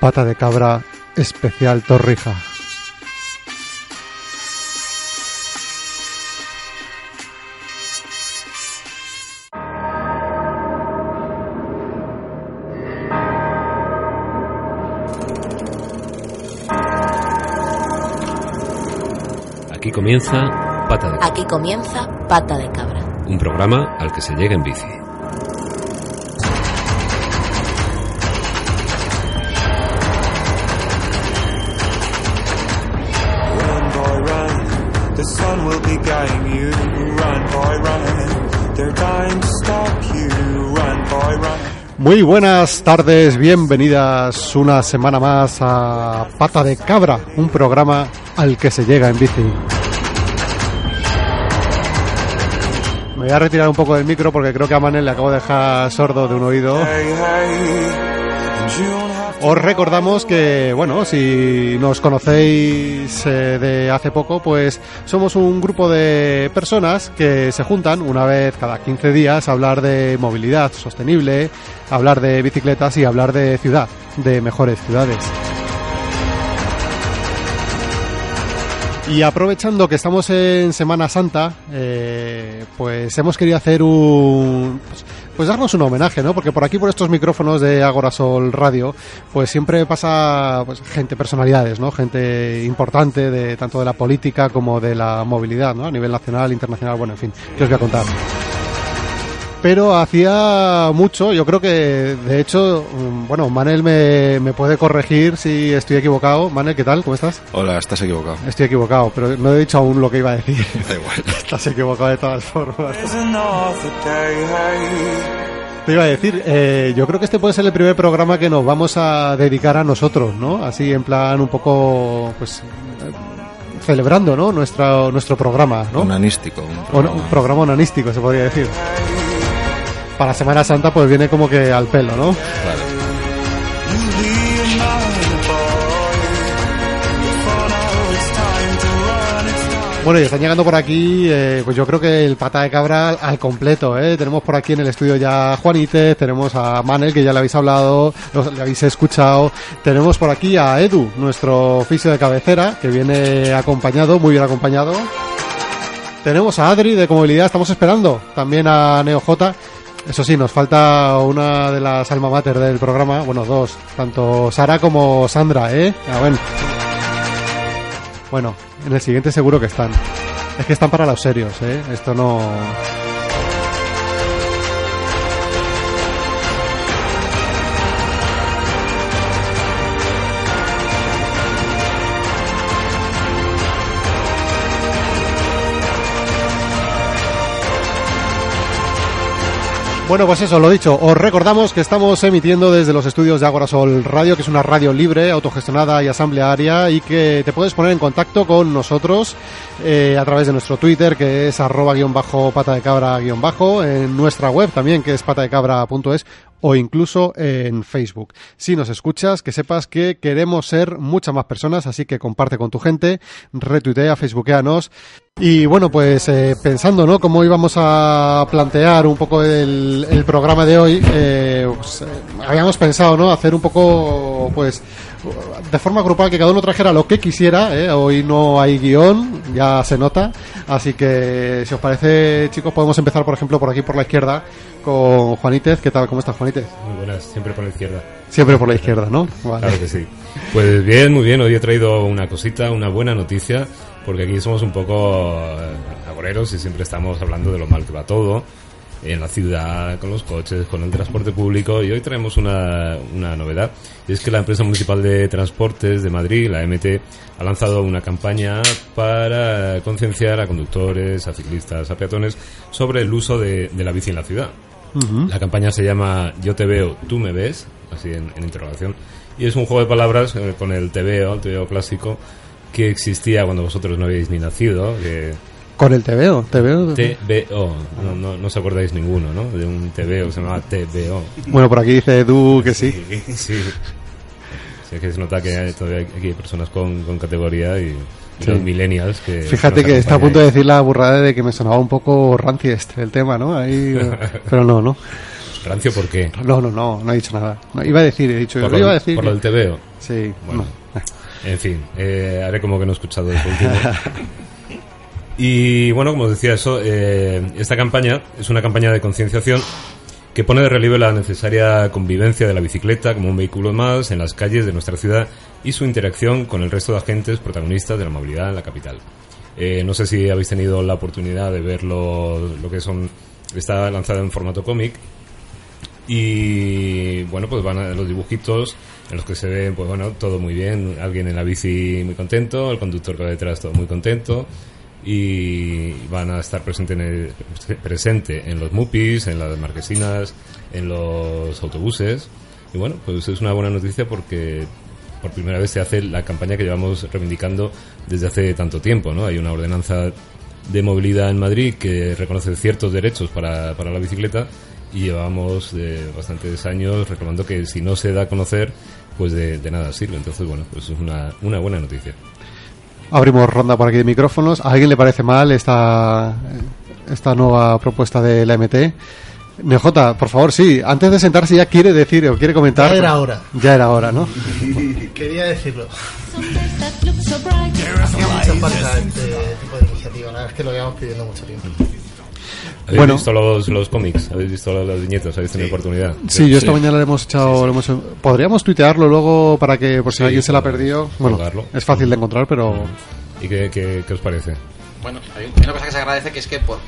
Pata de Cabra Especial Torrija. Aquí comienza Pata de Cabra. Aquí comienza Pata de Cabra. Un programa al que se llega en bici. Muy buenas tardes, bienvenidas una semana más a Pata de Cabra, un programa al que se llega en bici. Me voy a retirar un poco del micro porque creo que a Manel le acabo de dejar sordo de un oído. Os recordamos que, bueno, si nos conocéis eh, de hace poco, pues somos un grupo de personas que se juntan una vez cada 15 días a hablar de movilidad sostenible, hablar de bicicletas y hablar de ciudad, de mejores ciudades. Y aprovechando que estamos en Semana Santa, eh, pues hemos querido hacer un... pues darnos un homenaje, ¿no? Porque por aquí, por estos micrófonos de Agorasol Radio, pues siempre pasa pues, gente, personalidades, ¿no? Gente importante de tanto de la política como de la movilidad, ¿no? A nivel nacional, internacional, bueno, en fin, que os voy a contar. Pero hacía mucho, yo creo que de hecho, mm, bueno, Manel me, me puede corregir si estoy equivocado. Manel, ¿qué tal? ¿Cómo estás? Hola, estás equivocado. Estoy equivocado, pero no he dicho aún lo que iba a decir. Da igual. Estás equivocado de todas formas. Te iba a decir, eh, yo creo que este puede ser el primer programa que nos vamos a dedicar a nosotros, ¿no? Así en plan un poco, pues, eh, celebrando, ¿no? Nuestra, nuestro programa, ¿no? Onanístico. Un O programa. un programa onanístico, se podría decir. Para Semana Santa, pues viene como que al pelo, ¿no? Claro. Bueno, y están llegando por aquí, eh, pues yo creo que el pata de cabra al completo, ¿eh? Tenemos por aquí en el estudio ya a Juanite, tenemos a Manel, que ya le habéis hablado, le habéis escuchado, tenemos por aquí a Edu, nuestro oficio de cabecera, que viene acompañado, muy bien acompañado. Tenemos a Adri de Comovilidad, estamos esperando, también a NeoJ. Eso sí, nos falta una de las alma mater del programa, bueno, dos, tanto Sara como Sandra, ¿eh? Ah, bueno. Bueno, en el siguiente seguro que están. Es que están para los serios, ¿eh? Esto no... Bueno, pues eso, lo dicho, os recordamos que estamos emitiendo desde los estudios de Agorasol Radio, que es una radio libre, autogestionada y asamblearia, y que te puedes poner en contacto con nosotros eh, a través de nuestro Twitter, que es arroba guion bajo pata de cabra guion bajo, en nuestra web también, que es patadecabra.es, o incluso en Facebook. Si nos escuchas, que sepas que queremos ser muchas más personas, así que comparte con tu gente, retuitea, facebookeanos. Y bueno, pues eh, pensando, ¿no? Cómo íbamos a plantear un poco el, el programa de hoy, eh, pues, eh, habíamos pensado, ¿no? Hacer un poco, pues, de forma grupal que cada uno trajera lo que quisiera. ¿eh? Hoy no hay guion, ya se nota. Así que, si os parece, chicos, podemos empezar, por ejemplo, por aquí por la izquierda con Juanítez. ¿Qué tal? ¿Cómo estás, Juanítez? Muy buenas, siempre por la izquierda. Siempre por la izquierda, ¿no? Vale. Claro que sí. Pues bien, muy bien. Hoy he traído una cosita, una buena noticia, porque aquí somos un poco eh, agoreros y siempre estamos hablando de lo mal que va todo en la ciudad, con los coches, con el transporte público. Y hoy traemos una, una novedad. Y es que la empresa municipal de transportes de Madrid, la MT, ha lanzado una campaña para concienciar a conductores, a ciclistas, a peatones sobre el uso de, de la bici en la ciudad. La campaña se llama Yo te veo, tú me ves, así en, en interrogación. Y es un juego de palabras eh, con el te veo, el te veo clásico, que existía cuando vosotros no habíais ni nacido, que Con el TVO, TVO. TVO, no, no, no os acordáis ninguno, ¿no? De un TVO que se llamaba TVO. Bueno, por aquí dice Edu que sí. Sí. Sí, es que se nota que todavía aquí hay personas con, con categoría y, y Sí. los millennials que... Fíjate que está a punto de decir la burrada de que me sonaba un poco rancio este el tema, ¿no? Ahí, eh, pero no, no. Rancio, ¿por qué? No, no, no, no he dicho nada. No, iba a decir, he dicho, Por lo iba a decir. por lo del TVO. Sí, Bueno. no. En fin, eh, haré como que no he escuchado eso último. Y bueno, como os decía eso, eh, esta campaña es una campaña de concienciación que pone de relieve la necesaria convivencia de la bicicleta como un vehículo más en las calles de nuestra ciudad y su interacción con el resto de agentes protagonistas de la movilidad en la capital. Eh, no sé si habéis tenido la oportunidad de ver lo, lo que son... Está lanzada en formato cómic y bueno, pues van a los dibujitos en los que se ve, pues bueno, todo muy bien. Alguien en la bici muy contento, el conductor que va detrás todo muy contento. Y van a estar presente en, el- presente en los MUPIs, en las marquesinas, en los autobuses. Y bueno, pues es una buena noticia porque por primera vez se hace la campaña que llevamos reivindicando desde hace tanto tiempo, ¿no? Hay una ordenanza de movilidad en Madrid que reconoce ciertos derechos para, para la bicicleta y llevamos eh, bastantes años reclamando que si no se da a conocer, pues de, de nada sirve. Entonces, bueno, pues es una, una buena noticia. Abrimos ronda por aquí de micrófonos. ¿A alguien le parece mal esta, esta nueva propuesta de la MT? NJ, por favor, sí. Antes de sentarse ya quiere decir o quiere comentar. Ya era hora. Ya era hora, ¿no? Quería decirlo. Hacía mucha falta este tipo de iniciativa, la verdad es que lo llevamos pidiendo mucho tiempo. ¿Habéis Bueno. visto los, los cómics? ¿Habéis visto las viñetas? ¿Habéis tenido oportunidad? Sí, yo esta mañana le hemos echado. le hemos- Podríamos tuitearlo luego para que, por si Sí, alguien se la perdido. Bueno, es fácil de encontrar, pero. ¿Y qué, qué- qué os parece? Bueno, hay una cosa que se agradece que es que por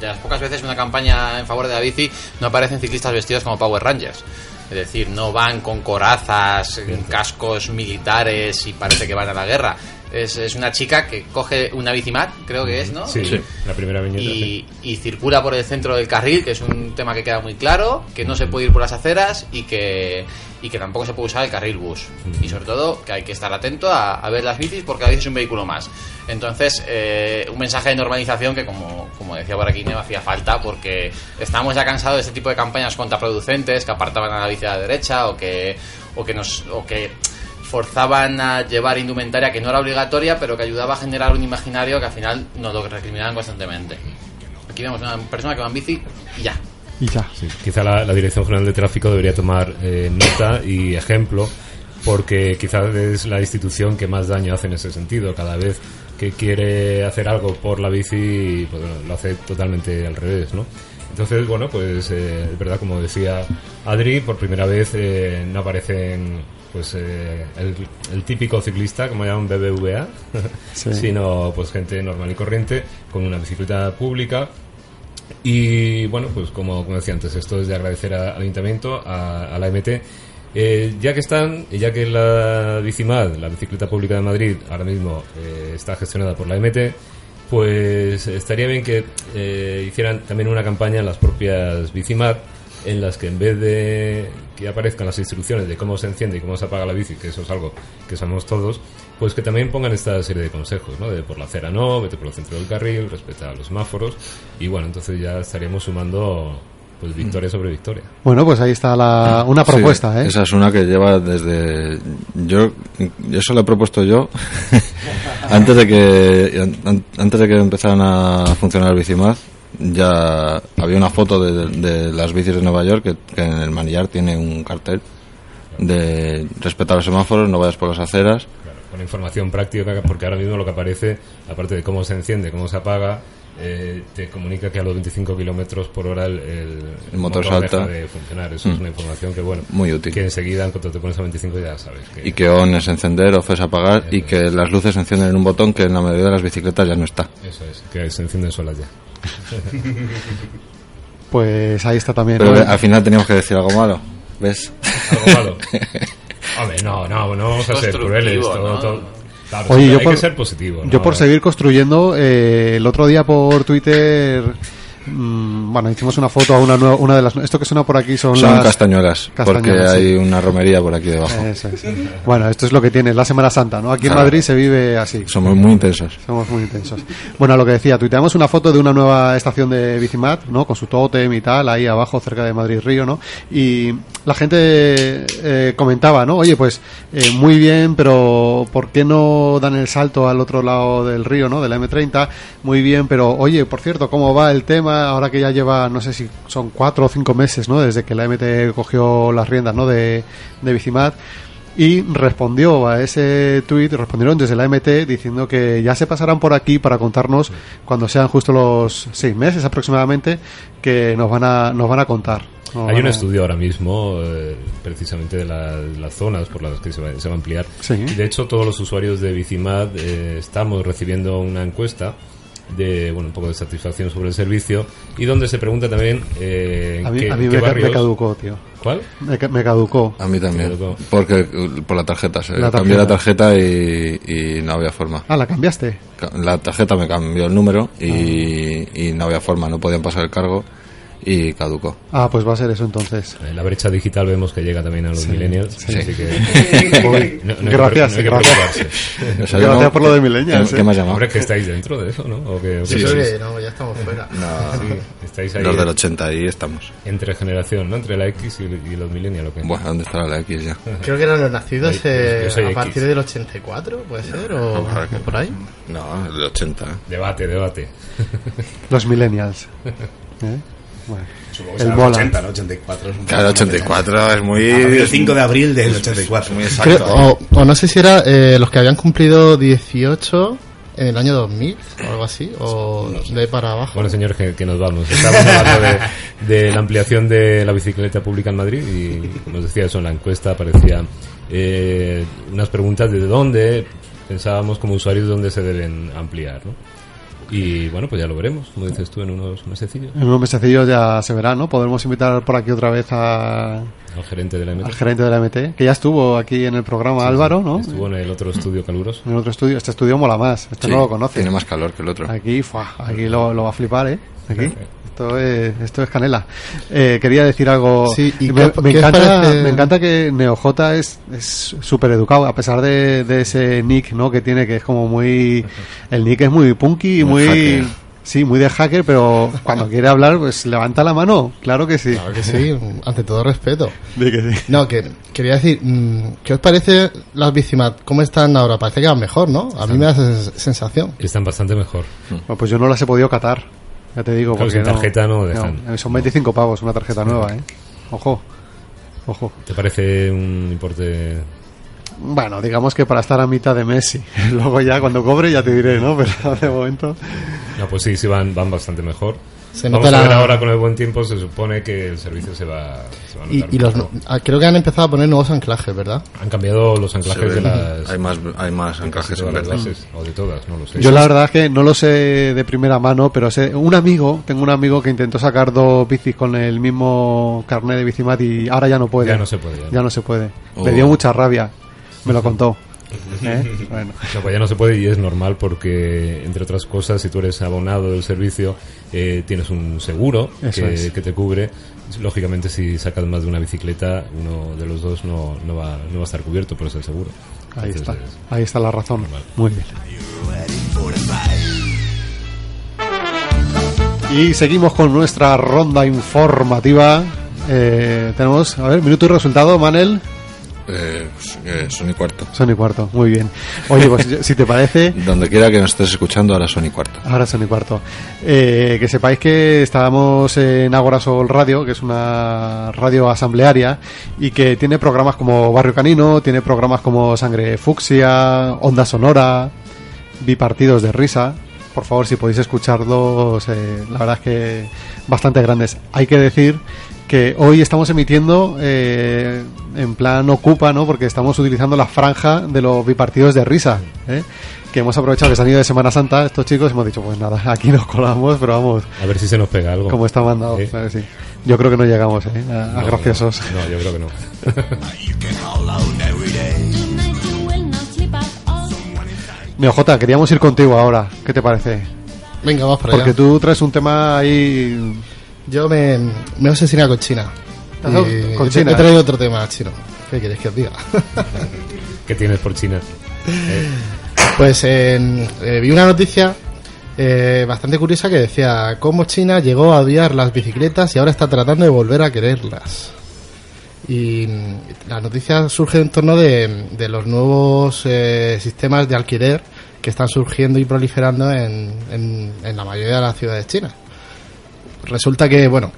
de las pocas veces en una campaña en favor de la bici no aparecen ciclistas vestidos como Power Rangers. Es decir, no van con corazas, cascos militares y parece que van a la guerra. Es, es una chica que coge una bicimat, creo que es, ¿no? Sí, la primera viñeta. sí. y, circula por el centro del carril, que es un tema que queda muy claro, que no se puede ir por las aceras y que, y que tampoco se puede usar el carril bus. Y sobre todo que hay que estar atento a, a ver las bicis porque la bici es un vehículo más. Entonces, eh, un mensaje de normalización que, como, como decía por aquí, no hacía falta porque estamos ya cansados de este tipo de campañas contraproducentes que apartaban a la bici a la derecha o que, o que nos... O que forzaban a llevar indumentaria que no era obligatoria, pero que ayudaba a generar un imaginario que al final nos lo recriminaban constantemente. Aquí vemos una persona que va en bici y ya. Y ya. Sí, quizá la, la Dirección General de Tráfico debería tomar eh, nota y ejemplo, porque quizás es la institución que más daño hace en ese sentido. Cada vez que quiere hacer algo por la bici, pues, bueno, lo hace totalmente al revés, ¿no? Entonces, bueno, pues eh, es verdad, como decía Adri, por primera vez eh, no aparecen pues eh, el, el típico ciclista, como llaman BBVA, Sí. sino pues gente normal y corriente con una bicicleta pública y bueno, pues como, como decía antes, esto es de agradecer a- al ayuntamiento, a, a la MT. Eh, ya que están, ya que la Bicimad, la bicicleta pública de Madrid, ahora mismo eh, está gestionada por la MT, pues estaría bien que eh, hicieran también una campaña en las propias Bicimad, en las que en vez de que aparezcan las instrucciones de cómo se enciende y cómo se apaga la bici, que eso es algo que sabemos todos, pues que también pongan esta serie de consejos, ¿no? De por la acera no, vete por el centro del carril, respeta los semáforos, y bueno, entonces ya estaríamos sumando pues victoria sobre victoria. Bueno, pues ahí está la, una Sí, propuesta, ¿eh? Esa es una que lleva desde. Yo, eso lo he propuesto yo antes de que an- antes de que empezaran a funcionar Bicimad. Ya había una foto de, de las bicis de Nueva York que, que en el manillar tiene un cartel de respetar los semáforos, no vayas por las aceras. Claro, con información práctica, porque ahora mismo lo que aparece, aparte de cómo se enciende, cómo se apaga, eh, te comunica que a los 25 kilómetros por hora el, el- El motor deja salta. de funcionar. Eso es Mm. una información que, bueno, Muy útil. que enseguida, en cuanto te pones a 25, ya sabes que. Y que on es encender, off es apagar y que las luces se encienden en un botón que en la mayoría de las bicicletas ya no está. Eso es, que se encienden solas ya. Pues ahí está también. Pero ¿no? al final teníamos que decir algo malo. ¿Ves? ¿Algo malo? Hombre, no, no, no vamos a ser crueles. Todo, ¿no? todo- claro, Oye, yo hay por, que ser positivo. yo ¿no? por seguir construyendo, eh, el otro día por Twitter, mm, bueno, hicimos una foto a una, nueva- una de las... Esto que suena por aquí son, Son las... castañuelas, porque hay una romería por aquí debajo. Eso. Bueno, esto es lo que tiene la Semana Santa, ¿no? Aquí en Claro. Madrid se vive así. Somos muy intensos. Somos muy intensos. Bueno, lo que decía, tuiteamos una foto de una nueva estación de Bicimat, ¿no? Con su tótem y tal, ahí abajo, cerca de Madrid Río, ¿no? Y la gente eh, comentaba, ¿no? Oye, pues eh, muy bien, pero ¿por qué no dan el salto al otro lado del río, ¿no? De la M30. Muy bien, pero oye, por cierto, ¿cómo va el tema ahora que ya lleva, no sé si son cuatro o cinco meses, ¿no? Desde que la MT cogió las riendas, ¿no? De, de Bicimat. y respondió a ese tuit, respondieron desde la MT diciendo que ya se pasarán por aquí para contarnos cuando sean justo los seis meses aproximadamente que nos van a, nos van a contar. Hay un estudio ahora mismo, eh, precisamente de la- las zonas por las que se va, se va a ampliar. Sí. De hecho, todos los usuarios de Bicimad eh, estamos recibiendo una encuesta de bueno un poco de satisfacción sobre el servicio y donde se pregunta también eh, A mí, qué, a mí qué me, caducó, tío. ¿Cuál? Me, ca- me caducó. A mí también. Porque uh, por la tarjeta. Se La cambié tarjeta. la tarjeta y, y no había forma. Ah, ¿la cambiaste? Ca- La tarjeta me cambió el número y, y no había forma. No podían pasar el cargo y caducó. Ah, pues va a ser eso entonces. En la brecha digital vemos que llega también a los millennials, sí. así que Voy. no- no que gracias, no gracias. O sea, Gracias por lo de millennials, ¿Qué, eh. qué me has llamado? Hombre, que estáis dentro de eso, ¿no? ¿O que, o Yo que no, ya estamos fuera. No, estáis ahí los del 80 ahí estamos. entre generación, ¿no? Entre la X y, y los millennials, ¿o qué? Bueno, ¿dónde estará la X ya? Creo que eran los nacidos Yo eh, a X. partir del 84, ¿puede ser? ¿O, por ahí? No, el del 80. ¿eh? Debate, debate. Los millennials. ¿Eh? Bueno. Supongo que El será mola. 80, ¿no? 84 es un Claro, poco- 84 es muy... El 5 de abril del 84. Muy Creo- exacto. o, o no sé si era eh, los que habían cumplido 18 en el año 2000 o algo así, o de ahí para abajo. Bueno, señores, que, que nos vamos. Estamos hablando de, de la ampliación de la bicicleta pública en Madrid y nos decía eso en la encuesta, aparecía eh, unas preguntas de dónde pensábamos como usuarios dónde se deben ampliar, ¿no? Y bueno, pues ya lo veremos, como dices tú, en unos mesecillos. En unos mesecillos ya se verá, ¿no? Podremos invitar por aquí otra vez a, Al gerente de la al MT. gerente de la MT, que ya estuvo aquí en el programa Álvaro, ¿no? Estuvo en el otro estudio caluroso. En otro estudio. Este estudio mola más. Este Sí, no lo conoce. Tiene más calor que el otro. Aquí, fuah, aquí lo, lo va a flipar, ¿eh? Aquí. Esto es, esto es canela. Eh, quería decir algo. Sí, ¿y me, qué- encanta, parece? me encanta que NeoJ es es súper educado, a pesar de, de ese nick, ¿no? Que tiene, que es como muy. El nick es muy punky y Muy. Sí, muy de hacker, pero cuando quiere hablar, pues levanta la mano. Claro que sí. Claro que sí, ante todo respeto. Di que sí. No, que quería decir, mm, ¿qué os parece las Bicimat? ¿Cómo están ahora? Parece que van mejor, ¿no? A mí me da esa sensación. Están bastante mejor. Bueno, pues yo no las he podido catar. Ya te digo, porque sin tarjeta no dejan. no, son 25 pavos una tarjeta nueva, ¿eh? Ojo. Ojo. ¿Te parece un importe Bueno, digamos que para estar a mitad de Messi. Luego ya cuando cobre ya te diré, ¿no? Pero de momento... No, pues sí, sí van, van bastante mejor. Se Vamos nota a ver la- ahora con el buen tiempo, se supone que el servicio se va, se va a Y, notar y los, ah, creo que han empezado a poner nuevos anclajes, ¿verdad? Han cambiado los anclajes de las, hay más, hay más de anclajes las verde. bases, o de todas, no lo sé. Yo la verdad es que no lo sé de primera mano, pero sé... Un amigo, tengo un amigo que intentó sacar dos bicis con el mismo carnet de bicimat y ahora ya no puede. Ya no se puede, ya. Ya no se puede. Oh. Me dio mucha rabia. Me lo contó. ¿Eh? Bueno. No, pues ya no se puede y es normal porque, entre otras cosas, si tú eres abonado del servicio, eh, tienes un seguro que, es. que te cubre. Lógicamente, si sacas más de una bicicleta, uno de los dos no, no, va, no va a estar cubierto por ese seguro. Ahí está. Entonces, Ahí está la razón. Muy bien. Y seguimos con nuestra ronda informativa. Eh, tenemos, a ver, minuto y resultado, Manel. Eh, pues, eh, son y cuarto. Son y cuarto, muy bien. Oye, pues si te parece, Donde quiera que nos estés escuchando, ahora son y cuarto. ahora son y cuarto. Eh, que sepáis que estábamos en Agora Sol Radio, que es una radio asamblearia y que tiene programas como Barrio Canino, tiene programas como Sangre Fucsia, Onda Sonora, bipartidos de risa. Por favor, si podéis escucharlos, eh, la verdad es que bastante grandes. Hay que decir que hoy estamos emitiendo eh, en plan ocupa, ¿no? Porque estamos utilizando la franja de los bipartidos de risa, ¿eh? que hemos aprovechado que se han ido de Semana Santa estos chicos y hemos dicho, pues nada, aquí nos colamos, pero vamos, A ver si se nos pega algo. como está mandado. Que sí. Yo creo que no llegamos ¿eh? a, a No, graciosos. No, yo creo que no. Neojota, queríamos ir contigo ahora. ¿Qué te parece? Venga, vamos para Porque allá. tú traes un tema ahí. Yo me, me he obsesionado con China. ¿Te has Y con he- China? He traído otro tema chino. ¿Qué queréis que os diga? ¿Qué tienes por China? Eh, Pues en- eh, vi una noticia eh, bastante curiosa que decía cómo China llegó a odiar las bicicletas y ahora está tratando de volver a quererlas. Y la noticia surge en torno de, de los nuevos eh, sistemas de alquiler que están surgiendo y proliferando en, en- en la mayoría de las ciudades chinas resulta que, bueno,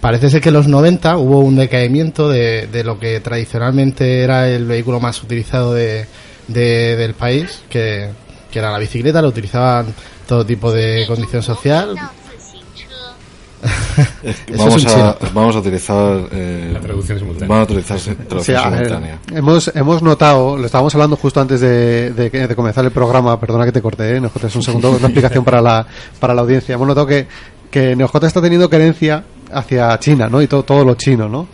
parece ser que en los 90 hubo un decaimiento de, de lo que tradicionalmente era el vehículo más utilizado de, del país, que, que era la bicicleta, lo utilizaban todo tipo de condición social. Vamos, a, vamos, a, utilizar eh, la traducción simultánea. A utilizar traducción eh, simultánea. Hemos, hemos notado, lo estábamos hablando justo antes de, de, comenzar el programa, perdona que te corté, ¿eh? nos cortes un segundo, una explicación para la, para la audiencia. Hemos notado que que Neoj está teniendo querencia hacia China, ¿no? Y todo, todo lo chino, ¿no?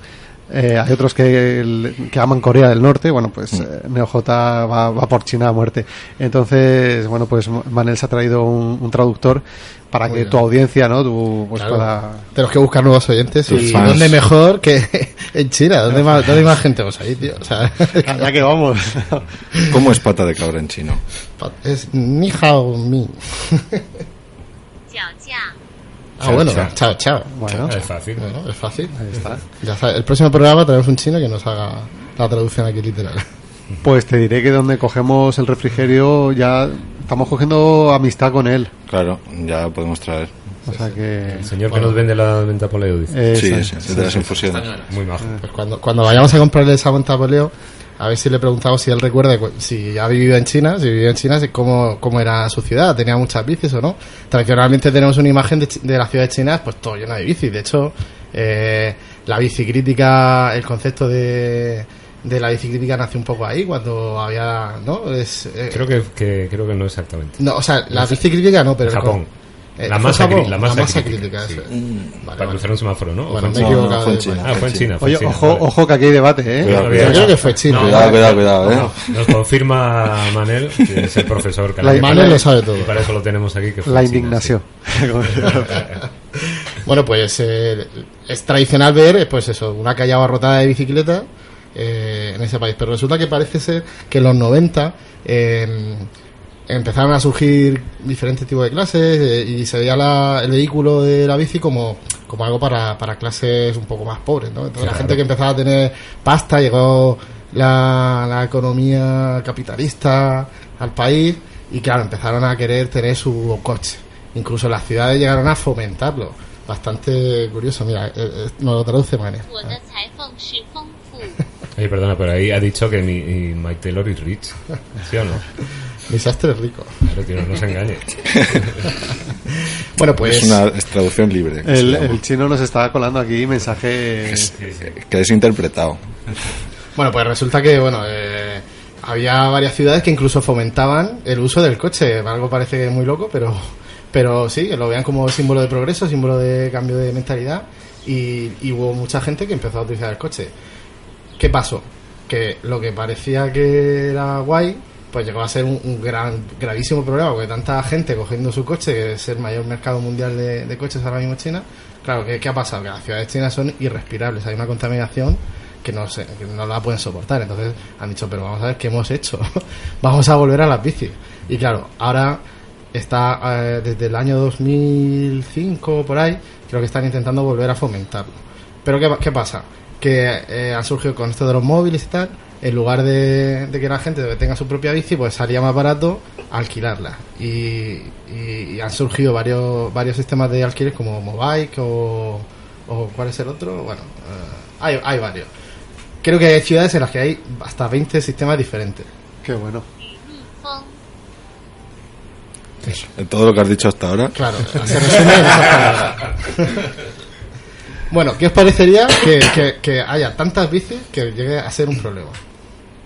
Eh, hay otros que, el- que aman Corea del Norte, bueno, pues Mm. eh, NeoJ va, va por China a muerte. Entonces, bueno, pues Manel se ha traído un, un traductor para Muy que bien. tu audiencia, ¿no? Tu, pues Claro. pueda... Tenemos que buscar nuevos oyentes Tus y fans. dónde mejor que en China, ¿dónde más, dónde más gente vamos ahí, tío? O sea, Ya que vamos. ¿Cómo es pata de cabra en chino? es ni hao mi. Ah, bueno, chao, chao. Bueno, Es fácil. Bueno, es fácil. ahí está. Ya está. El próximo programa tenemos un chino que nos haga la traducción aquí literal. Pues te diré que donde cogemos el refrigerio ya estamos cogiendo amistad con él. Claro, ya podemos traer. O sea que... El señor que nos vende la venta poleo dice. eh, Sí, sí, sí, de las infusiones. Muy majo. Pues cuando, cuando vayamos a comprarle esa Poleo, a ver si le preguntamos si él recuerda cu- si ha vivido en China, si vivió en China, si cómo, cómo era su ciudad, tenía muchas bicis o no. Tradicionalmente tenemos una imagen de, de la ciudad de China, pues todo llena de bicis. De hecho, eh, la bicicrítica, el concepto de, de la bicicrítica nace un poco ahí, cuando había, ¿no? Es, eh, Creo que, que- creo que no exactamente. no, o sea, la bicicrítica no, pero... el Eh, la, ¿fue masa, la masa crítica, crítica, sí. Vale, Para vale. cruzar un semáforo, ¿no? ¿O Bueno, fue me en he China? No, fue en de- China. Ah, fue en China. Oye, en China, ojo, vale. ojo que aquí hay debate, ¿eh? Cuidado, Yo creo que fue chino. Cuidado, cuidado, cuidado, ¿eh? Nos confirma Manel, que es el profesor que La que- Manel lo sabe todo. Y para eso lo tenemos aquí. Que fue La en China, indignación. Bueno, pues eh, es tradicional ver, eh, pues eso, una calle abarrotada de bicicletas eh, en ese país. Pero resulta que parece ser que en los 90 eh, empezaron a surgir diferentes tipos de clases eh, y se veía la, el vehículo de la bici como, como algo para, para clases un poco más pobres, ¿no? Entonces la gente que empezaba a tener pasta, llegó la, la economía capitalista al país y claro, empezaron a querer tener su coche. Incluso las ciudades llegaron a fomentarlo. Bastante curioso, mira, eh, eh, nos lo traduce María. Ay, perdona, pero ahí ha dicho que ni, ni Taylor is rich, ¿sí o no? Desastre rico. Claro, que no nos engañe. Bueno, pues Es una traducción libre. que se El, chino nos está colando aquí mensajes... Que es interpretado. Bueno, pues resulta que, bueno, eh, había varias ciudades que incluso fomentaban el uso del coche. Algo parece muy loco, pero, pero sí, que lo vean como símbolo de progreso, símbolo de cambio de mentalidad. Y, y hubo mucha gente que empezó a utilizar el coche. ¿Qué pasó? Que lo que parecía que era guay, pues llegó a ser un, gran, gravísimo problema, porque tanta gente cogiendo su coche, que es el mayor mercado mundial de, coches ahora mismo China. Claro, ¿qué, qué ha pasado? Que las ciudades chinas son irrespirables, hay una contaminación que no, sé, que no la pueden soportar. Entonces han dicho, pero vamos a ver qué hemos hecho. vamos a volver a las bicis. Y claro, ahora está eh, desde el año 2005 por ahí, creo que están intentando volver a fomentarlo. Pero ¿qué, qué pasa? Que eh, ha surgido con esto de los móviles y tal, en lugar de, de que la gente tenga su propia bici, pues salía más barato alquilarla. Y, y- y han surgido varios, varios sistemas de alquiler como Mobike o, o ¿cuál es el otro? Bueno, eh, hay, hay varios. Creo que hay ciudades en las que hay hasta 20 sistemas diferentes. Qué bueno. 蜜蜂，Todo lo que has dicho hasta ahora. Claro, se resume en esas palabras. Bueno, ¿qué os parecería que, que- que haya tantas bicis que llegue a ser un problema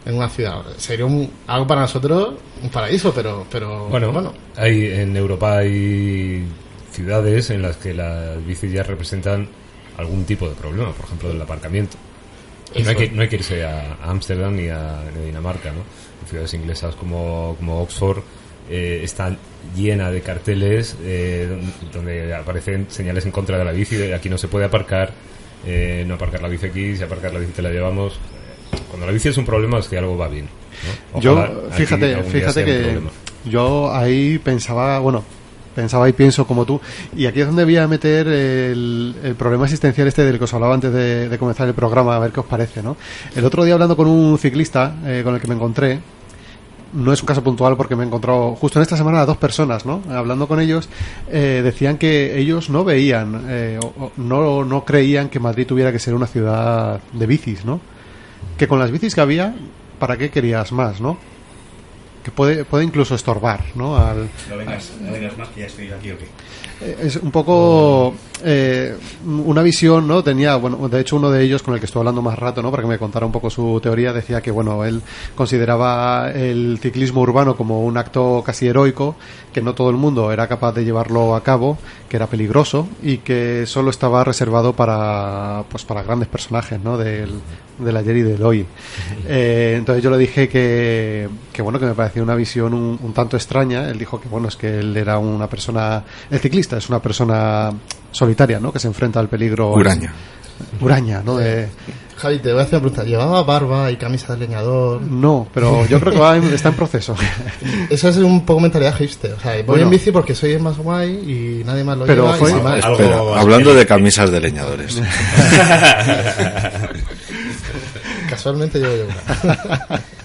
en una ciudad? Sería un- algo para nosotros un paraíso, pero, pero Bueno, bueno. Hay, en Europa hay ciudades en las que las bicis ya representan algún tipo de problema, por ejemplo, el aparcamiento. Y no hay, que, no hay que irse a Ámsterdam ni a, ni a Dinamarca, ¿no? En ciudades inglesas como, como Oxford eh, están llena de carteles eh, don- donde aparecen señales en contra de la bici, de aquí no se puede aparcar, eh, no aparcar la bici aquí, si aparcar la bici te la llevamos. Cuando la bici es un problema es que algo va bien. ¿no? Yo, Ojalá fíjate, fíjate que yo ahí pensaba, bueno, pensaba y pienso como tú, y aquí es donde voy a meter el, el problema existencial este del que os hablaba antes de, de comenzar el programa, a ver qué os parece, ¿no? El otro día hablando con un ciclista eh, con el que me encontré, no es un caso puntual porque me he encontrado justo en esta semana a dos personas, ¿no? Hablando con ellos, eh, decían que ellos no veían, eh, o- no, no creían que Madrid tuviera que ser una ciudad de bicis, ¿no? Que con las bicis que había, ¿para qué querías más, no? Que puede, puede incluso estorbar, ¿no? Al, No vengas, más que ya estoy aquí o. es un poco eh, una visión, ¿no? Tenía, bueno, de hecho uno de ellos con el que estuve hablando más rato, ¿no? Para que me contara un poco su teoría, decía que, bueno, él consideraba el ciclismo urbano como un acto casi heroico, que no todo el mundo era capaz de llevarlo a cabo, que era peligroso y que solo estaba reservado para, pues, para grandes personajes, ¿no? Del, del ayer y del hoy. Eh, entonces yo le dije que, que, bueno, que me parecía una visión un, un tanto extraña. Él dijo que, bueno, es que él era una persona, el ciclista es una persona solitaria, ¿no? Que se enfrenta al peligro. Huraña. Huraña, ¿no? De- Javi, te voy a hacer una pregunta. ¿Llevaba barba y camisa de leñador? no, pero yo creo que va en- está en proceso. Eso es un poco mentalidad hipster. O sea, voy Bueno. en bici porque soy el más guay y nadie más lo Pero lleva. y fue- sin más. Espera, hablando de camisas de leñadores. Casualmente yo llevo una.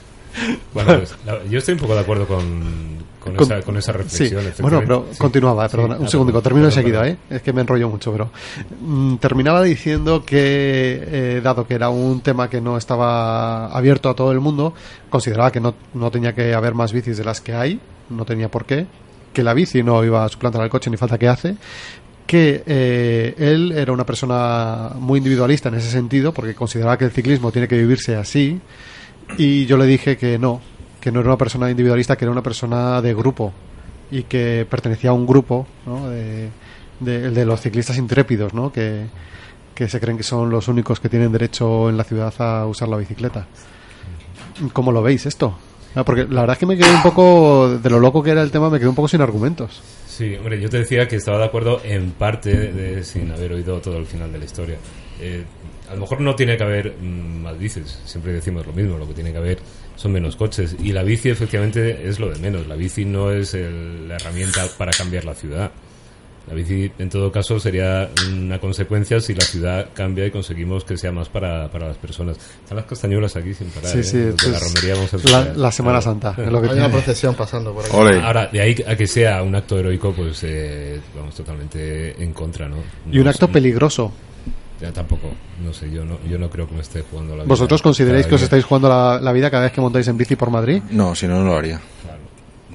Bueno, pues, la- yo estoy un poco de acuerdo con, con, Con- esa, con esa Sí, reflexión. bueno, pero. Sí. continuaba, Sí, perdona, un ah, segundo, termino perdón, enseguida, perdón. ¿eh? Es que me enrollo mucho, pero mm, terminaba diciendo que, eh, dado que era un tema que no estaba abierto a todo el mundo, consideraba que no, no tenía que haber más bicis de las que hay, no tenía por qué, que la bici no iba a suplantar al coche ni falta que hace, que eh, él era una persona muy individualista en ese sentido, porque consideraba que el ciclismo tiene que vivirse así, y yo le dije que no, que no era una persona individualista, que era una persona de grupo y que pertenecía a un grupo ¿no? de, los ciclistas intrépidos, ¿no? que, que se creen que son los únicos que tienen derecho en la ciudad a usar la bicicleta. ¿Cómo lo veis esto? Ah, Porque la verdad es que me quedé un poco, de lo loco que era el tema, me quedé un poco sin argumentos. Sí, hombre, yo te decía que estaba de acuerdo en parte de, sin haber oído todo el final de la historia. Eh, a lo mejor no tiene que haber mm, más bicis, siempre decimos lo mismo, lo que tiene que haber son menos coches. Y la bici efectivamente es lo de menos, la bici no es el- la herramienta para cambiar la ciudad. La bici, en todo caso, sería una consecuencia si la ciudad cambia y conseguimos que sea más para, para las personas. Están las castañuelas aquí sin parar. Sí, ¿eh? sí, la es romería vamos a la, escuchar. la Semana. Santa. es lo que Hay una tiene. procesión pasando por aquí. Ahora, de ahí a que sea un acto heroico, pues eh, vamos totalmente en contra, ¿no? Y un No acto peligroso. Ya tampoco, no sé, yo no, yo no creo que me esté jugando la vida. ¿Vosotros consideráis que os estáis jugando la, la vida cada vez que montáis en bici por Madrid? No, si no, no lo haría.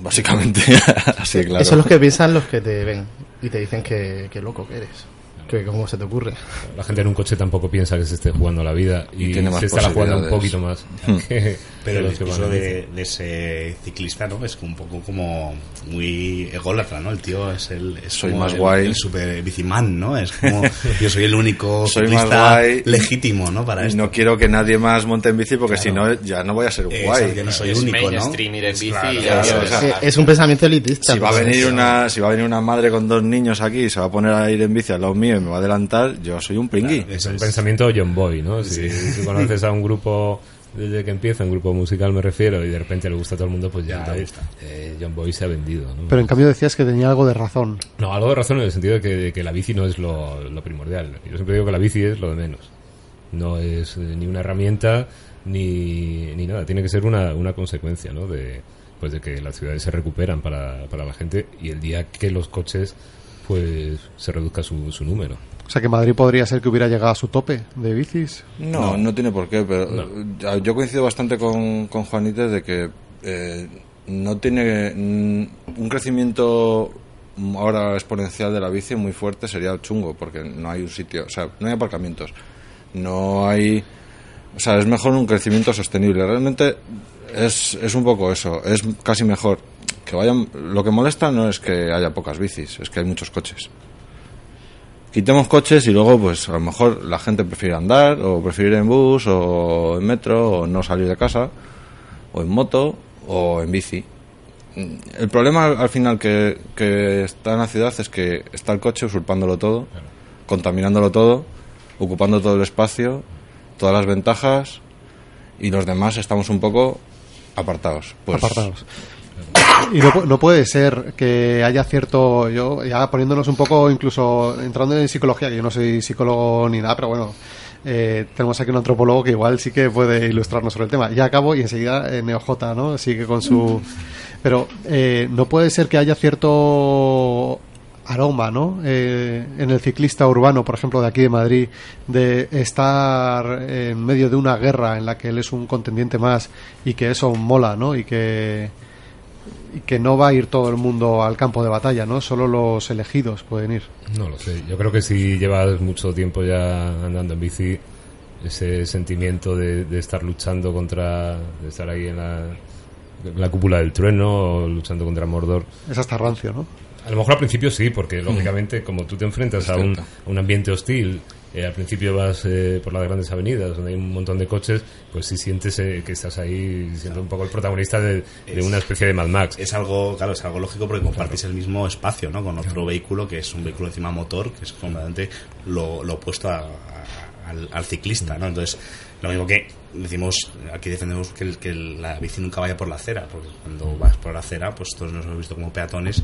Básicamente, así claro. Eso es lo que piensan los que te ven y te dicen que, que loco que eres. Que cómo se te ocurre. La gente en un coche tampoco piensa que se esté jugando la vida y, Tiene más se estará jugando un poquito más. Hmm. que- Pero que el discurso de, de ese ciclista, ¿no? Es un poco como muy ególatra, ¿no? El tío es el es Soy más el, guay. el super bicimán, ¿no? Es como yo soy el único Soy más ciclista guay. legítimo, ¿no? Para Y esto. no quiero que nadie más monte en bici porque Claro. si no, ya no voy a ser guay. exacto, yo no soy es único, ¿no? mainstream ir en bici Claro, y claro, ya o sea, es un pensamiento elitista. Si va a pues, venir una, si va a venir una madre con dos niños aquí y se va a poner a ir en bici al lado mío me va a adelantar, yo soy un pringui. Claro, Es un es. pensamiento John Boy, ¿no? Si conoces a un grupo desde que empieza, un grupo musical me refiero, y de repente le gusta a todo el mundo, pues ya, Ya, entonces, eh, John Boy se ha vendido, ¿no? Pero en cambio decías que tenía algo de razón. No, algo de razón en el sentido de que, de que la bici no es lo, lo primordial. Yo siempre digo que la bici es lo de menos. No es eh, ni una herramienta ni, ni nada. Tiene que ser una, una consecuencia, ¿no? De, pues de que las ciudades se recuperan para, para la gente y el día que los coches pues se reduzca su, su número. O sea que Madrid podría ser que hubiera llegado a su tope de bicis. No, no, tiene por qué, pero yo coincido bastante con, con Juanites de que eh, no tiene mm, un crecimiento ahora exponencial de la bici muy fuerte sería chungo porque no hay un sitio, o sea, no hay aparcamientos, no hay, o sea, es mejor un crecimiento sostenible. Realmente es, es un poco eso, es casi mejor que vayan. Lo que molesta no es que haya pocas bicis, es que hay muchos coches quitemos coches y luego pues a lo mejor la gente prefiere andar o prefiere ir en bus o en metro o no salir de casa o en moto o en bici. Mm, El problema al al final que, que está en la ciudad es que está el coche usurpándolo todo, contaminándolo todo, ocupando todo el espacio, todas las ventajas y los demás estamos un poco apartados. Pues, apartados. Y no, no puede ser que haya cierto, yo ya poniéndonos un poco, incluso entrando en psicología, que yo no soy psicólogo ni nada, pero bueno, eh, tenemos aquí un antropólogo que igual sí que puede ilustrarnos sobre el tema. Ya acabo y enseguida eh, NeoJ, ¿no? Sigue con su... Pero eh, no puede ser que haya cierto aroma, ¿no? Eh, en el ciclista urbano, por ejemplo, de aquí de Madrid, de estar en medio de una guerra en la que él es un contendiente más y que eso mola, ¿no? Y que y que no va a ir todo el mundo al campo de batalla, ¿no? Solo los elegidos pueden ir. No lo sé. Yo creo que si llevas mucho tiempo ya andando en bici, ese sentimiento de, de estar luchando contra. de estar ahí en la, en la cúpula del trueno, o luchando contra Mordor. Es hasta rancio, ¿no? A lo mejor al principio sí, porque lógicamente, como tú te enfrentas a un, cierto. a un ambiente hostil, eh, al principio vas eh, por las grandes avenidas donde hay un montón de coches, pues sí sientes eh, que estás ahí siendo un poco el protagonista de, una especie de Mad Max. Es algo, claro, es algo lógico porque compartís el mismo espacio, ¿no? Con otro vehículo que es un vehículo encima motor, que es completamente lo, lo opuesto a- a- al, al ciclista, ¿no? Entonces, lo mismo que decimos, aquí defendemos que, el- que la bici nunca vaya por la acera, porque cuando vas por la acera, pues todos nos hemos visto como peatones,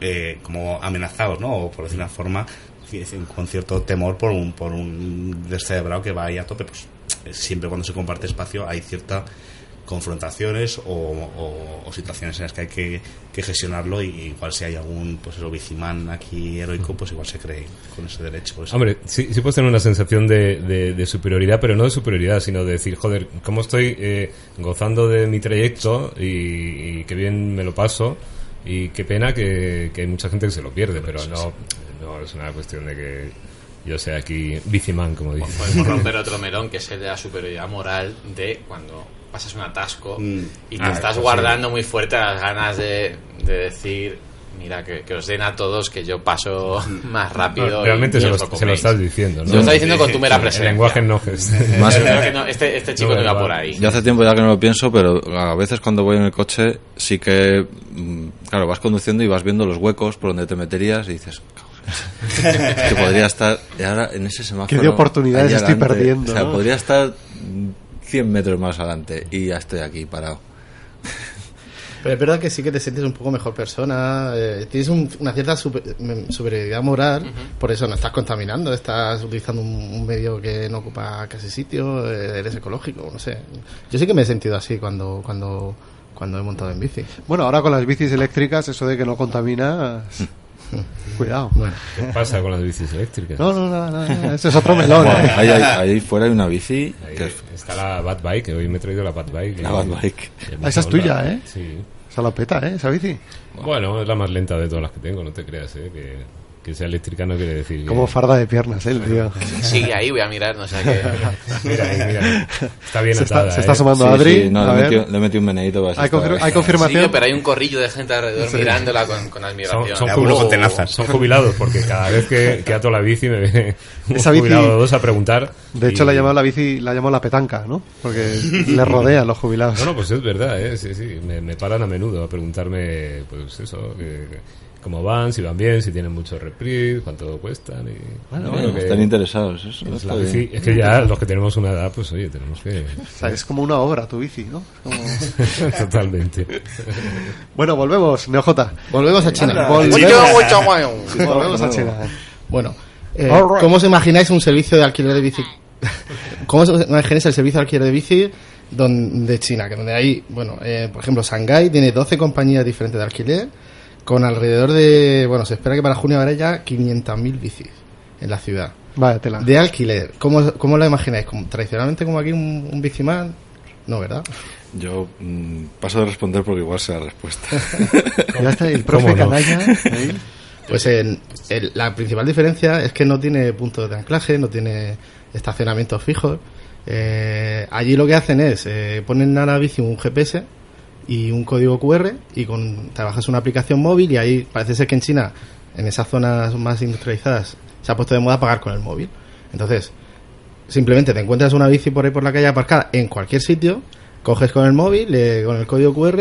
eh, como amenazados, ¿no? O por decir una forma, con cierto temor por un, por un descerebrado que va ahí a tope, pues siempre cuando se comparte espacio hay cierta confrontaciones o, o- situaciones en las que hay que, gestionarlo y igual si hay algún pues eso, bicimán aquí heroico pues igual se cree con ese derecho. Hombre, sí, sí puedes tener una sensación de, de- superioridad, pero no de superioridad, sino de decir, joder, ¿cómo estoy eh, gozando de mi trayecto y, y qué bien me lo paso? Y qué pena que hay mucha gente que se lo pierde, pero no, no es una cuestión de que yo sea aquí biciman, como dice. Podemos romper otro melón que es el de la superioridad moral de cuando pasas un atasco Mm. y te Ah, estás eso sí. guardando muy fuerte las ganas de, de decir mira que, que os den a todos que yo paso más rápido Realmente y se, lo, se lo estás diciendo, ¿no? Se lo está diciendo con tu mera El presencia. lenguaje no es. Más- Yo creo que no, este, este chico No, no, iba por ahí Yo hace tiempo ya que no lo pienso, pero a veces cuando voy en el coche sí que, mm, claro, vas conduciendo y vas viendo los huecos por donde te meterías y dices, "Cabrón, es que podría estar ahora en ese semáforo. ¿Qué de oportunidades estoy adelante". perdiendo, O sea, no? podría estar mm, 100 metros más adelante y ya estoy aquí parado. Pero es verdad que sí que te sientes un poco mejor persona, eh, tienes un- una cierta super- mm, superioridad moral, por eso no estás contaminando, estás utilizando un, un medio que no ocupa casi sitio, eh, eres ecológico, no sé. Yo sí que me he sentido así cuando cuando cuando he montado en bici. Bueno, ahora con las bicis eléctricas, eso de que no contaminas... Cuidado. Bueno, ¿Qué pasa con las bicis eléctricas? No, no, nada, nada. Ese es otro melón. ¿eh? ahí, ahí- ahí fuera hay una bici Ahí que es está la Bad Bike, hoy me he traído la Bad Bike. la Bad Bike. Ah, esa es tuya, ¿eh? Sí. Se la peta, ¿eh? Esa bici. Bueno, es la más lenta de todas las que tengo, no te creas, ¿eh? Que, que sea eléctrica no quiere decir que... Como farda de piernas, ¿eh? El tío. sigue ahí voy a mirar no sé qué Mira ahí, mira. Está bien Se está, atada, se está ¿eh? asomando Sí, Adri. sí, no, a le, metido, le he metido un meneíto para Hay, confir- hay Sí, confirmación. pero hay un corrillo de gente alrededor mirándola con, con admiración Son, son, con tenazas. son jubilados porque cada vez que, que ato la bici me viene un jubilado o dos a preguntar. De hecho, y- la llamado la bici, la llamó la petanca, ¿no? Porque le rodea a los jubilados. No, no, pues es verdad, ¿eh? sí, sí. Me, me paran a menudo a preguntarme, pues eso, que- que- cómo van, si van bien, si tienen mucho reprise, cuánto cuestan. Y, Bueno, bueno, que- Están interesados. Eso, está la bici- es que ya los que tenemos una edad, pues oye, tenemos que. O sea, es como una obra tu bici, ¿no? Es como- Totalmente. Bueno, volvemos, NeoJ. volvemos a China. Volvemos, volvemos a China. Bueno, eh, right. ¿cómo os imagináis un servicio de alquiler de bici? ¿Cómo os imagináis el servicio de alquiler de bici don- de China? Que donde hay, bueno, eh, por ejemplo, Shanghái tiene 12 compañías diferentes de alquiler con alrededor de, bueno, se espera que para junio habrá ya 500.000 bicis en la ciudad. Vaya tela. De alquiler, ¿cómo, cómo la imagináis? ¿Como, ¿Tradicionalmente como aquí un, un biciman? No, ¿verdad? Yo mm, paso de responder porque igual sea la respuesta. Ya está el profe canalla. Pues en- el- la principal diferencia es que no tiene puntos de anclaje, no tiene estacionamientos fijos. Eh, allí lo que hacen es eh, ponen a la bici un GPS y un código QR y con te bajas una aplicación móvil y ahí parece ser que en China, en esas zonas más industrializadas, se ha puesto de moda pagar con el móvil. Entonces, simplemente te encuentras una bici por ahí por la calle aparcada en cualquier sitio, coges con el móvil, le- con el código QR,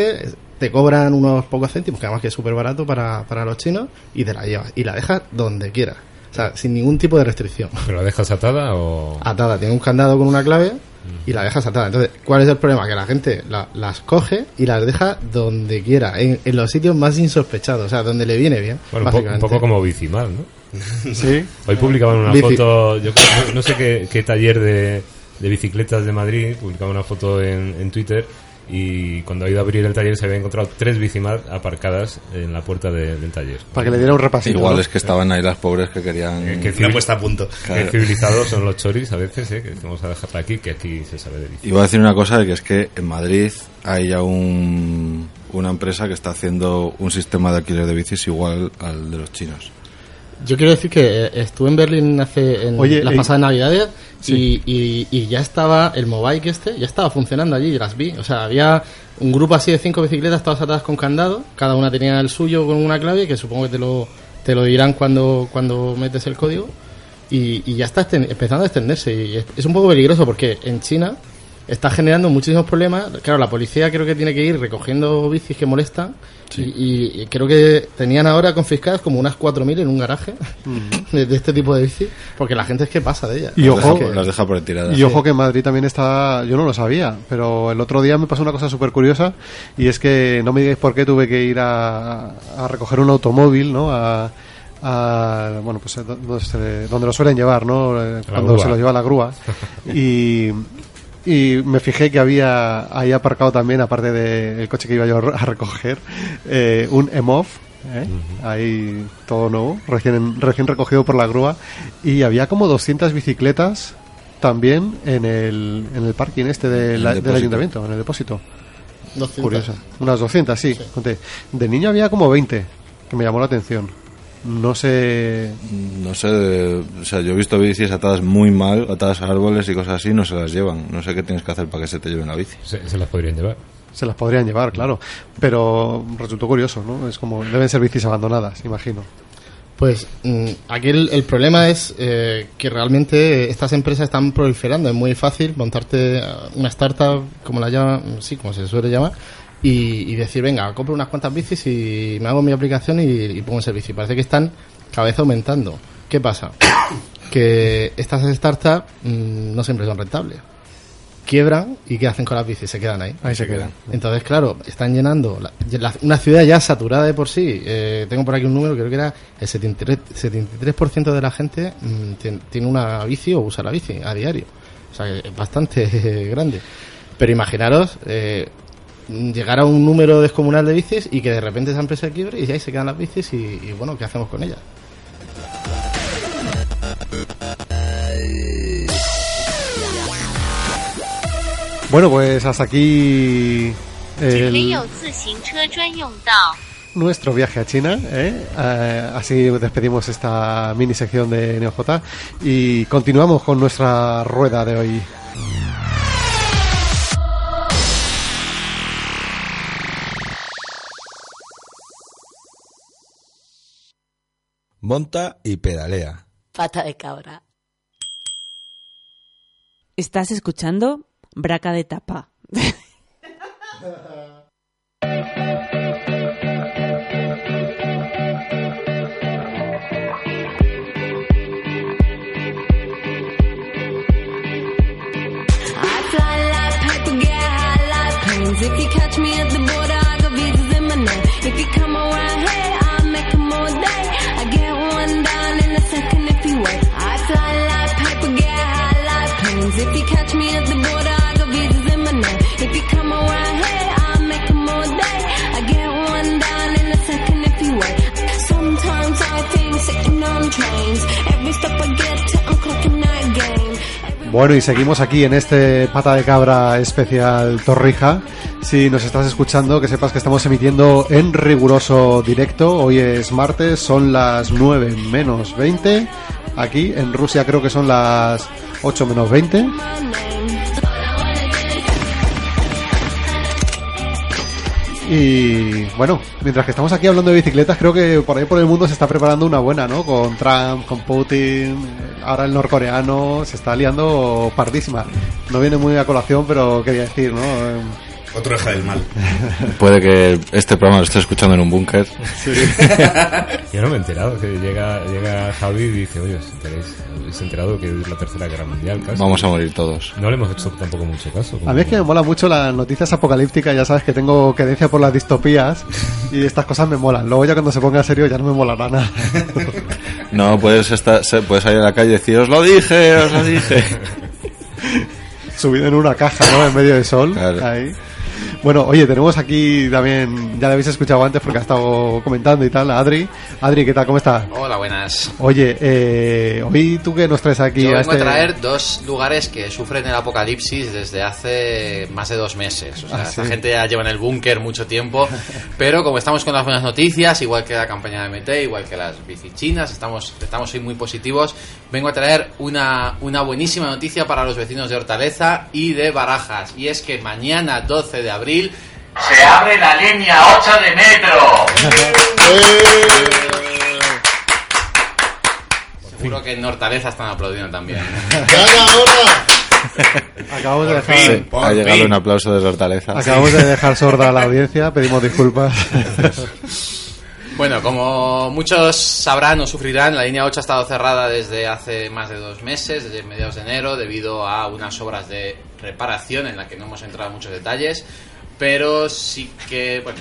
te cobran unos pocos céntimos, que además que es súper barato para, para los chinos, y te la llevas. Y la dejas donde quieras. O sea, sin ningún tipo de restricción. ¿Pero la dejas atada o.? Atada, tiene un candado con una clave y la deja saltada. Entonces, ¿cuál es el problema? Que la gente la- las coge y las deja donde quiera, en, en los sitios más insospechados, o sea, donde le viene bien. Bueno, un, po- un básicamente. poco como Bicimal, ¿no? Sí. Hoy publicaban una Bici. foto, yo creo- no, no sé qué, qué taller de, de bicicletas de Madrid, publicaba una foto en, en Twitter y cuando ha ido a abrir el taller se había encontrado tres Bicimal aparcadas en la puerta de- del taller. Para que le diera un repasito. Igual ¿no? es que estaban ahí las pobres que querían... Eh, que Una puesta a punto. Civilizados son los choris a veces, ¿eh? que vamos a dejarla aquí, que aquí se sabe de. Iba a decir una cosa, que es que en Madrid hay ya un, una empresa que está haciendo un sistema de alquiler de bicis igual al de los chinos. Yo quiero decir que eh, estuve en Berlín hace en Oye, las eh, pasadas navidades y, y- y ya estaba el Mobike este, ya estaba funcionando allí, las vi. O sea, había un grupo así de cinco bicicletas todas atadas con candado, cada una tenía el suyo con una clave que supongo que te lo, te lo dirán cuando, cuando metes el código. Y, ya está empezando a extenderse. Y es, es un poco peligroso porque en China está generando muchísimos problemas. Claro, la policía creo que tiene que ir recogiendo bicis que molestan y, y creo que tenían ahora confiscadas como unas 4.000 en un garaje de, de este tipo de bicis porque la gente es que pasa de ellas. Y ojo, deja, las deja por ahí tiradas. Y ojo que en Madrid también está, yo no lo sabía, pero el otro día me pasó una cosa súper curiosa y es que no me digáis por qué tuve que ir a, a recoger un automóvil, ¿no? A, a, bueno, pues eh, donde, se- donde lo suelen llevar, ¿no? Eh, Cuando se lo lleva la grúa. y, y me fijé que había ahí aparcado también, aparte del coche que iba yo a recoger, eh, un EMOV. ¿eh? Ahí todo nuevo, recién, recién recogido por la grúa. Y había como 200 bicicletas también en el, en el parking este del, el del ayuntamiento, en el depósito. 200. Curiosa. Unas 200, sí. conté. De niño había como 20, que me llamó la atención. No sé. No sé, o sea, yo he visto bicis atadas muy mal, atadas a árboles y cosas así, no se las llevan. No sé qué tienes que hacer para que se te lleven la bici. Se, se las podrían llevar. Se las podrían llevar, claro. Pero resultó curioso, ¿no? Es como. Deben ser bicis abandonadas, imagino. Pues mm, aquí el, el problema es eh, que realmente estas empresas están proliferando. Es muy fácil montarte una startup, como la llama, sí, como se suele llamar, y, y decir, venga, compro unas cuantas bicis y me hago mi aplicación y, y pongo en servicio. Parece que están cada vez aumentando. ¿Qué pasa? Que estas startups mm, no siempre son rentables. Quiebran y ¿qué hacen con las bicis? Se quedan ahí. Ahí se quedan. Entonces, claro, están llenando la- la- una ciudad ya saturada de por sí. Eh, tengo por aquí un número, creo que era el 73%, 73% de la gente mm, tien- tiene una bici o usa la bici a diario. O sea, que es bastante eh, grande. Pero imaginaros eh, llegar a un número descomunal de bicis y que de repente esa empresa quiebre y ya ahí se quedan las bicis y, bueno, ¿qué hacemos con ellas? Bueno, pues hasta aquí nuestro viaje a China. ¿eh? Eh, así despedimos esta mini sección de NeoJ y continuamos con nuestra rueda de hoy. Monta y pedalea. Pata de cabra. Estás escuchando Braca de Tapa. If you catch me at the border, If you catch me at the border, I got visas in my name. If you come around here, I'll make 'em all day. I get one down in a second if you wait. Sometimes I think sitting on trains. Every step I get to, I'm clocking that game. Bueno, y seguimos aquí en este pata de cabra especial Torrija. Si nos estás escuchando, que sepas que estamos emitiendo en riguroso directo. Hoy es martes, son las 9 menos 20. Aquí en Rusia creo que son las 8 menos 20. Y bueno, mientras que estamos aquí hablando de bicicletas, creo que por ahí por el mundo se está preparando una buena, ¿no? Con Trump, con Putin, ahora el norcoreano se está liando pardísima. No viene muy a colación, pero quería decir, ¿no? Otro eje del mal. Puede que este programa lo esté escuchando en un búnker. Yo no me he enterado que llega, llega Javi y dice, oye, ¿os enteráis? ¿Habéis enterado que es la tercera guerra mundial casi? Vamos a morir todos. No le hemos hecho tampoco mucho caso. A mí es que me mola mucho las noticias apocalípticas, ya sabes que tengo querencia por las distopías y estas cosas me molan. Luego ya cuando se ponga serio ya no me molará nada. No, puedes, estar, se- puedes salir a la calle y decir, os lo dije, os lo dije. Subido en una caja, ¿no? En medio del sol. Claro. Ahí. Bueno, oye, tenemos aquí también, ya le habéis escuchado antes porque ha estado comentando y tal, a Adri. Adri, ¿qué tal? ¿Cómo estás? Hola, buenas. Oye, eh, hoy tú que nos traes aquí Yo a vengo este... a traer dos lugares que sufren el apocalipsis desde hace más de dos meses. O sea, Ah, esta sí. gente ya lleva en el búnker mucho tiempo, pero como estamos con las buenas noticias, igual que la campaña de MT, igual que las bicichinas, estamos, estamos hoy muy positivos, vengo a traer una, una buenísima noticia para los vecinos de Hortaleza y de Barajas. Y es que mañana, 12 de abril, se abre la línea 8 de metro. Seguro que en Hortaleza están aplaudiendo también. Acabamos de dejar... fin. Ha llegado un aplauso desde Hortaleza. Acabamos de dejar sorda a la audiencia, pedimos disculpas. Bueno, como muchos sabrán o sufrirán, la línea 8 ha estado cerrada desde hace más de dos meses, desde mediados de enero, debido a unas obras de reparación en la que no hemos entrado en muchos detalles, pero sí que, bueno,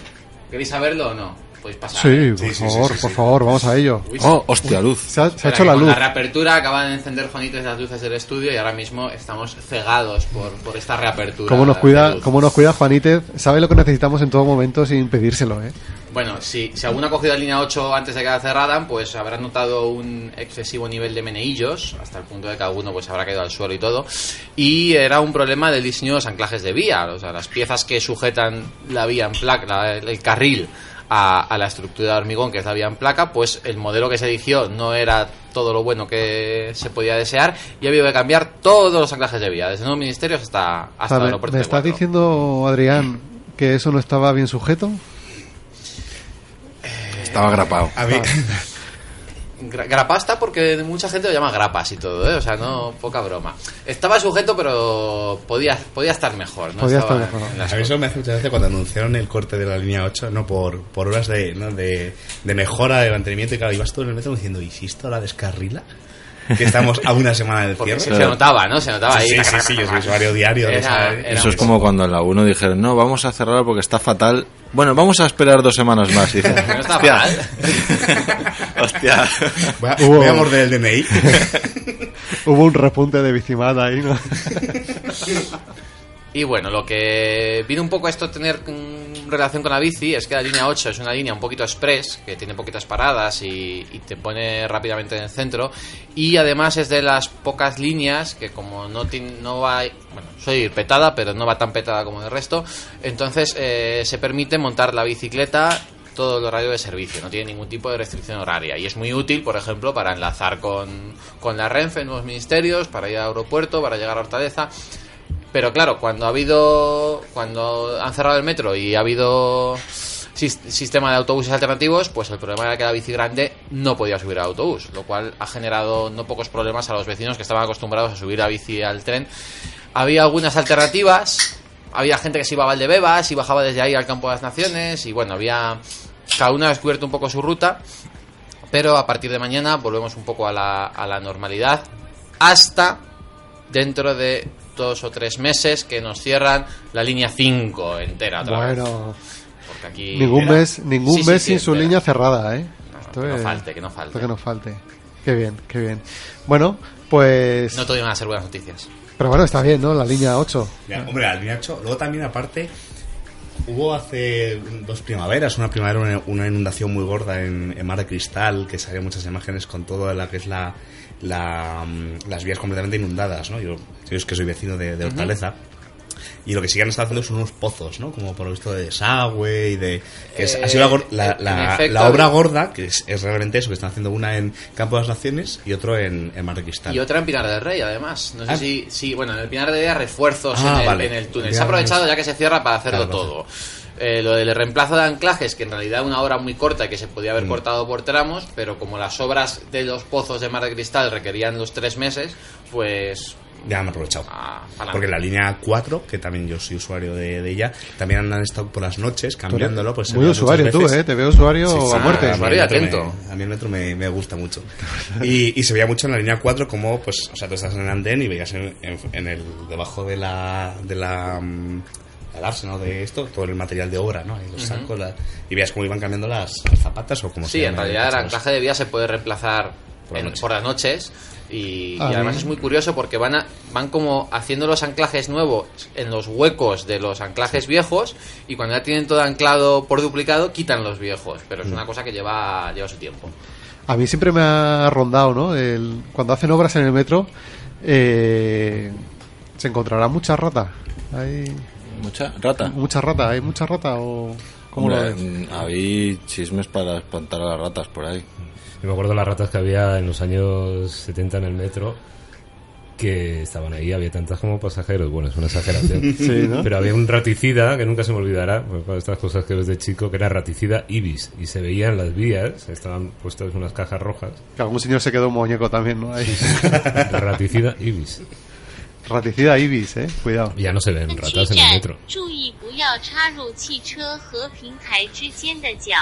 ¿queréis saberlo o no? Podéis pasar. Sí, ¿eh? por favor, sí, por sí. favor, vamos a ello. Uy, Oh, hostia, luz. Se ha, se ha hecho la luz. La reapertura acaban de encender Juanitos las luces del estudio y ahora mismo estamos cegados por, por esta reapertura. ¿Cómo nos cuida, cómo nos cuida Juanítez? Sabe lo que necesitamos en todo momento sin pedírselo, ¿eh? Bueno, si, si alguno ha cogido la línea 8 antes de que la cerraran, pues habrá notado un excesivo nivel de meneillos, hasta el punto de que alguno pues habrá caído al suelo y todo. Y era un problema del diseño de los anclajes de vía, o sea, las piezas que sujetan la vía en placa, la- el carril a, a la estructura de hormigón que es la vía en placa, pues el modelo que se eligió no era todo lo bueno que se podía desear y ha habido que cambiar todos los anclajes de vía, desde nuevos ministerios hasta, hasta el me, aeropuerto me de estás diciendo, Adrián, que eso no estaba bien sujeto? Estaba grapado. A mí, Gra- Grapasta porque mucha gente lo llama grapas y todo, ¿eh? O sea, no, poca broma. Estaba sujeto, pero podía, podía estar mejor, ¿no? Podía Estaba estar mejor. en a mí eso me hace mucha gracia cuando anunciaron el corte de la línea 8, ¿no? Por, por horas de, ¿no? de, de mejora, de mantenimiento y claro, ibas todo en el metro diciendo, ¿y si esto la descarrila? Que estamos a una semana del cierre. se, se notaba, ¿no? Se notaba ahí. Sí, sí, sí, yo soy usuario diario Eso es como cuando en la 1 dijeron, no, vamos a cerrar porque está fatal. Bueno, vamos a esperar dos semanas más. Y dices, No está "Hostia". mal. Hostia. Voy a, Hubo- voy a morder el DNI. Hubo un repunte de bicimada ahí, ¿no? Y bueno, lo que viene un poco a esto tener mm, relación con la bici es que la línea 8 es una línea un poquito express, que tiene poquitas paradas y, te pone rápidamente en el centro. Y además es de las pocas líneas que como no, no va... Bueno, soy petada, pero no va tan petada como el resto. Entonces eh, se permite montar la bicicleta todo el horario de servicio, no tiene ningún tipo de restricción horaria y es muy útil, por ejemplo, para enlazar con, con la Renfe en nuevos ministerios, para ir al aeropuerto, para llegar a Hortaleza. Pero claro, cuando ha habido. Cuando han cerrado el metro y ha habido sis- sistema de autobuses alternativos, pues el problema era que la bici grande no podía subir al autobús, lo cual ha generado no pocos problemas a los vecinos que estaban acostumbrados a subir la bici al tren. Había algunas alternativas, había gente que se iba a Valdebebas y bajaba desde ahí al Campo de las Naciones, y bueno, había. Cada uno ha descubierto un poco su ruta, pero a partir de mañana volvemos un poco a la, a la normalidad hasta dentro de dos o tres meses que nos cierran la línea 5 entera otra vez. Bueno, Porque aquí ningún era- mes, ningún Sí, mes sí, sin su entera. línea cerrada, ¿eh? Esto que no es- falte, que no falte. esto que no falte. Qué bien, qué bien. Bueno, pues... No todo iban a ser buenas noticias. Pero bueno, está bien, ¿no? La línea 8. Ya, hombre, la línea 8. Luego también, aparte, hubo hace dos primaveras, una primavera, una, una inundación muy gorda en, en Mar de Cristal, que salían muchas imágenes con toda la que es la, la, mm, las vías completamente inundadas, ¿no? Yo, yo es que soy vecino de, de Hortaleza. Y lo que sí que han estado haciendo son unos pozos, ¿no? Como por lo visto de desagüe y de... Que es- ha sido la, gor- la, la- efecto, la obra gorda, que es, es realmente eso, que están haciendo una en Campo de las Naciones y otro en, en. Y otra en Pinar del Rey, además. No sé Ah. si, si, bueno, en el Pinar del Rey hay refuerzos Ah, en, el, vale. en el túnel. Se ha aprovechado ya que se cierra para hacerlo Claro, todo. Eh, lo del reemplazo de anclajes, que en realidad una obra muy corta y que se podía haber Mm. cortado por tramos, pero como las obras de los pozos de Mar de Cristal requerían los tres meses, pues Ya han aprovechado. Ah. Porque la línea 4, que también yo soy usuario de, de ella, también han estado por las noches cambiándolo. Pues se Muy usuario tú. ¿eh? Te veo usuario Sí, sí, a muerte. a Usuario metro atento. me- a mí el metro me, me gusta mucho. Y, y se veía mucho en la línea 4 como, pues, o sea, tú estás en el andén y veías en, en- en el, debajo de la, de la, mm, el arsenal de esto, todo el material de obra, ¿no? Ahí los sacos, la- y veías cómo iban cambiando las, las zapatas o como Sí, en realidad el anclaje de vía se puede reemplazar Por la en- por las noches y, y Ah, además bien. es muy curioso porque van a, van como haciendo los anclajes nuevos en los huecos de los anclajes viejos y cuando ya tienen todo anclado por duplicado quitan los viejos, pero Mm. es una cosa que lleva, lleva su tiempo. A mí siempre me ha rondado, ¿no? El- cuando hacen obras en el metro, eh, se encontrará mucha rata. Hay ¿Mucha rata? mucha rata, hay mucha rata o cómo lo Hombre, ves? mm, Había chismes para espantar a las ratas por ahí. Yo me acuerdo las ratas que había en los años 70 en el metro que estaban ahí, había tantas como pasajeros. Bueno, es una exageración. Sí, ¿no? Pero había un raticida que nunca se me olvidará, pues, para estas cosas que ves de chico, que era raticida ibis. Y se veía en las vías, estaban puestas unas cajas rojas. Que algún señor se quedó un muñeco también, ¿no? Ahí. Raticida ibis. Raticida Ibis, eh. Cuidado. Ya no se ven ratas en el metro.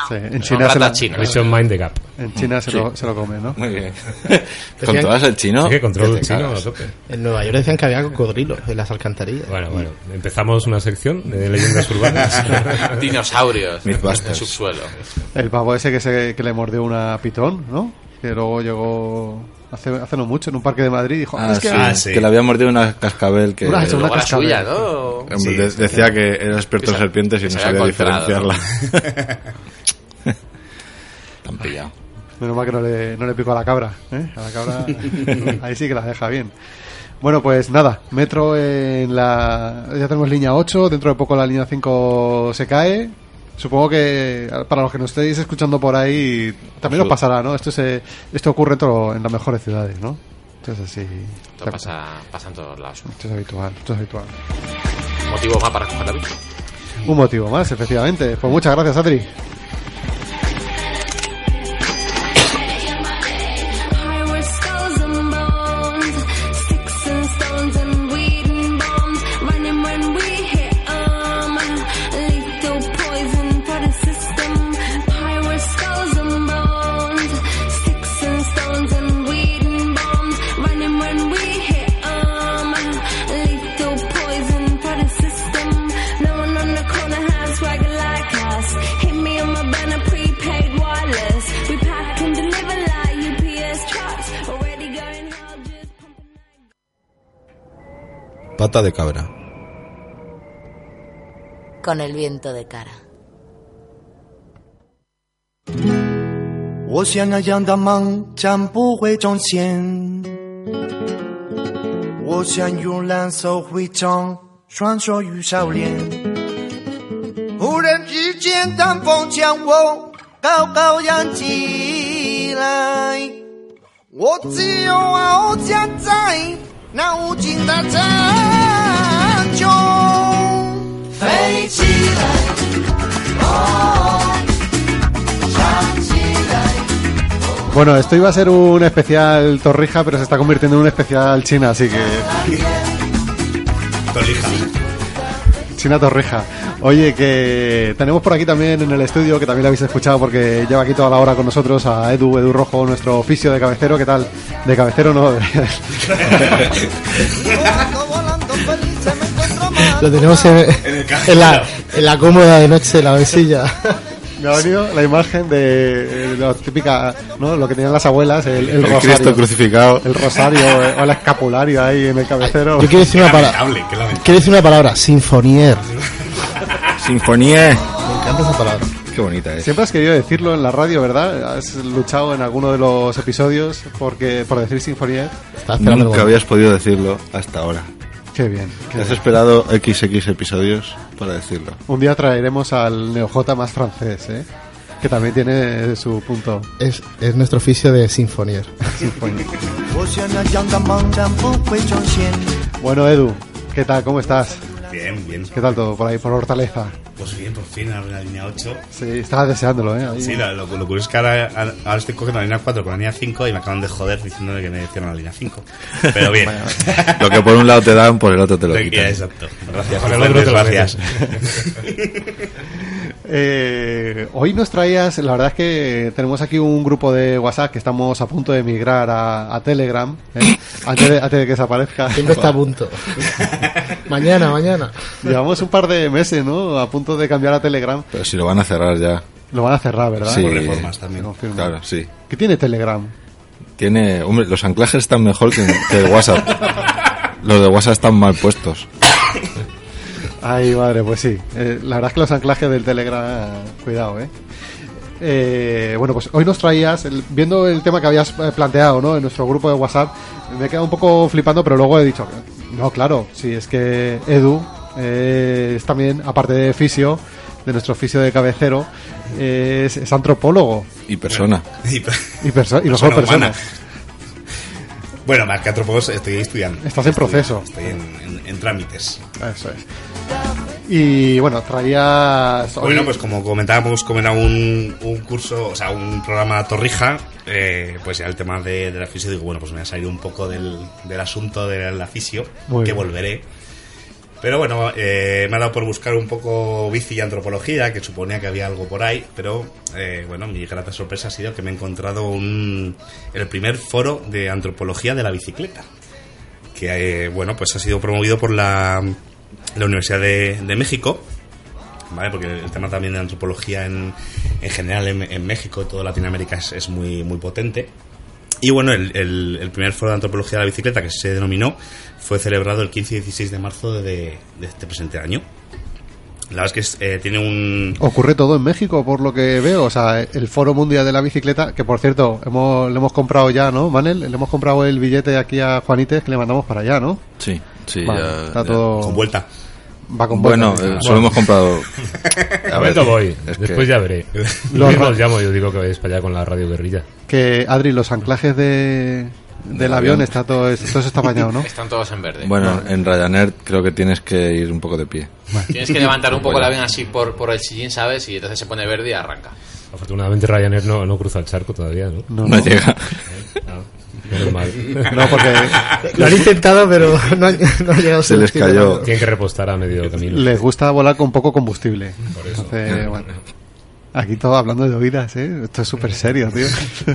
Sí, en China, se, lo, China. Mission Mind the Gap. En China se, lo, se lo come, ¿no? Muy bien. ¿Controlas el chino? Sí, que controlo el chino a tope. En Nueva York decían que había cocodrilos en las alcantarillas. Bueno, bueno. Empezamos una sección de leyendas urbanas. Dinosaurios. Mythbusters. subsuelo. El pavo ese que, se, que le mordió una pitón, ¿no? Que luego llegó hace, hace no mucho en un parque de Madrid dijo, Ah, es que sí, Ah, sí. que le había mordido una cascabel que... Una- una Luego la cascabel. suya, ¿no? Hombre, Sí, de- sí, decía que era experto en se- serpientes y no sabía diferenciarla. Tan pillado. Menos mal que no le, no le picó a la cabra. ¿eh? A la cabra ahí sí que la deja bien. Bueno, pues nada, metro en la... Ya tenemos línea 8, dentro de poco la línea 5 se cae. Supongo que para los que nos estéis escuchando por ahí también os pasará, ¿no? Esto, se, esto ocurre en, todo- en las mejores ciudades, ¿no? Esto es así. Esto pasa, pasa en todos lados. Esto es habitual, esto es habitual. Motivo más para coger la bici. Un motivo más, efectivamente. Pues muchas gracias, Adri. Pata de cabra. Con el viento de cara. 我像那样的梦将不会重现，我想用蓝色徽章穿梭于少年。忽然之间，当风将我高高扬起来，我只有翱翔在那无尽的山中，飞起来，哦，唱起来。 Bueno, esto iba a ser un especial Torrija, pero se está convirtiendo en un especial China, así que... Torrija. China Torrija. Oye, que tenemos por aquí también en el estudio, que también lo habéis escuchado porque lleva aquí toda la hora con nosotros a Edu, Edu Rojo, nuestro oficio de cabecero. ¿Qué tal? De cabecero no. Lo tenemos en, en la, en la cómoda de noche, en la mesilla. Me ha venido la imagen de, de la típica, ¿no? Lo que tenían las abuelas, el, el El rosario. Cristo crucificado. El rosario eh, o el escapulario ahí en el cabecero. Yo quiero decir una palabra. Quiero decir una palabra, sinfonier. Sinfonía. Me encanta esa palabra. Qué bonita es. Siempre has querido decirlo en la radio, ¿verdad? Has luchado en alguno de los episodios porque, por decir sinfonía. Nunca habías podido decirlo hasta ahora. Qué bien. Qué Has bien. esperado XX episodios para decirlo. Un día traeremos al Neojota más francés, ¿eh? que también tiene su punto. Es, es nuestro oficio de sinfonier. sinfonier. bueno, Edu, ¿qué tal? ¿Cómo estás? Bien, bien. ¿Qué tal todo por ahí, por Hortaleza? Pues bien, por fin, ahora la línea 8. Sí, estaba deseándolo, ¿eh? Ahí. Sí, lo, lo- lo curioso es que ahora, ahora estoy cogiendo la línea 4 con la línea 5 y me acaban de joder diciéndome que me hicieron la línea 5. Pero bien. Lo que por un lado te dan, por el otro te lo quitan. Exacto. Gracias, Por el otro te lo gracias. Eh, hoy nos traías, la verdad es que tenemos aquí un grupo de WhatsApp que estamos a punto de migrar a, a Telegram, ¿eh? antes, de, antes de que desaparezca. Siempre está a punto. mañana, mañana. Llevamos un par de meses, ¿no? A punto de cambiar a Telegram. Pero si lo van a cerrar ya. Lo van a cerrar, ¿verdad? Sí, Por reformas también. Confirmo. claro, sí. ¿Qué tiene Telegram? Tiene, hombre, los anclajes están mejor que, que el WhatsApp. Los de WhatsApp están mal puestos. Ay, madre, pues sí. Eh, la verdad es que los anclajes del Telegram, cuidado, ¿eh? Eh, bueno, pues hoy nos traías, el- viendo el tema que habías eh, planteado ¿no? en nuestro grupo de WhatsApp, me he quedado un poco flipando, pero luego he dicho, no, claro, sí, es que Edu eh, es también, aparte de fisio, de nuestro fisio de cabecero, eh, es, es antropólogo Y persona. Y, y, perso- y no Persona solo persona. humana. Bueno, más que antropólogos estoy estudiando. Estás en Estoy- proceso. Estoy en, en- en trámites. Eso es. Y bueno, traías... hoy- Bueno, pues como comentábamos, como era un, un curso, o sea, un programa Torrija, eh, pues ya el tema de, de la fisio, digo, bueno, pues me voy a salir un poco del, del asunto de la fisio, Muy que bien. volveré. Pero bueno, eh, me ha dado por buscar un poco bici y antropología, que suponía que había algo por ahí, pero eh, bueno, mi grata sorpresa ha sido que me he encontrado un, el primer foro de antropología de la bicicleta, que eh, bueno, pues ha sido promovido por la, la Universidad de, de México, ¿vale? Porque el tema también de antropología en, en general en, en México y toda Latinoamérica es, es muy, muy potente. Y bueno, el, el- el primer foro de antropología de la bicicleta que se denominó fue celebrado el 15 y 16 de marzo de, de este presente año. La verdad es que es, eh, tiene un... Ocurre todo en México, por lo que veo. O sea, el Foro Mundial de la Bicicleta, que por cierto, hemos, le hemos comprado ya, ¿no, Manel? Le hemos comprado el billete aquí a Juanites que le mandamos para allá, ¿no? Sí, sí, Vale, ya- está ya. todo... Con vuelta. Va con Bueno, vuelta, eh, sí. solo hemos comprado. A ver, voy, es después que- ya veré. Lo Lo mismo os llamo, yo digo que vais para allá con la radio guerrilla. Que, Adri, los anclajes de, del avión, avión. está todo, todo está bañado, ¿no? Están todos en verde. Bueno, en Ryanair creo que tienes que ir un poco de pie. Tienes que levantar un poco el Bueno. avión así por, por el sillín, ¿sabes? Y entonces se pone verde y arranca. Afortunadamente Ryanair no, no cruza el charco todavía, ¿no? No, No llega. Ah, menos mal. No, porque Lo han intentado, pero no, han- no ha llegado a Se les destino. cayó. Tienen que repostar a medio camino. les gusta volar con poco combustible. Por eso. Entonces, bueno. Aquí todo hablando de oídas, ¿eh? Esto es súper serio, tío.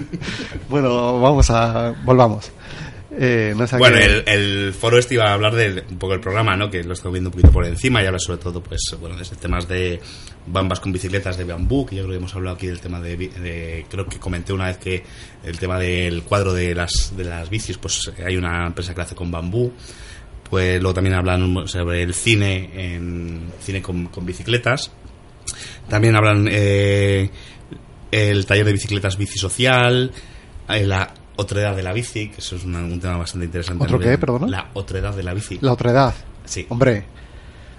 bueno, vamos a... Volvamos. Eh, no sé Bueno, qué- el, el foro este iba a hablar de un poco del programa, ¿no? Que lo estoy viendo un poquito por encima y habla sobre todo, pues, bueno, de temas de bambas con bicicletas de bambú, que yo creo que hemos hablado aquí del tema de, de- creo que comenté una vez que el tema del cuadro de las, de las bicis, pues hay una empresa que lo hace con bambú. Pues luego también hablan sobre el cine, en, cine con, con bicicletas. También hablan eh, el taller de bicicletas bici social, eh, la otredad de la bici, que eso es una- un tema bastante interesante. ¿Otro qué, perdona? La otredad de la bici. La otra edad. Sí. Hombre,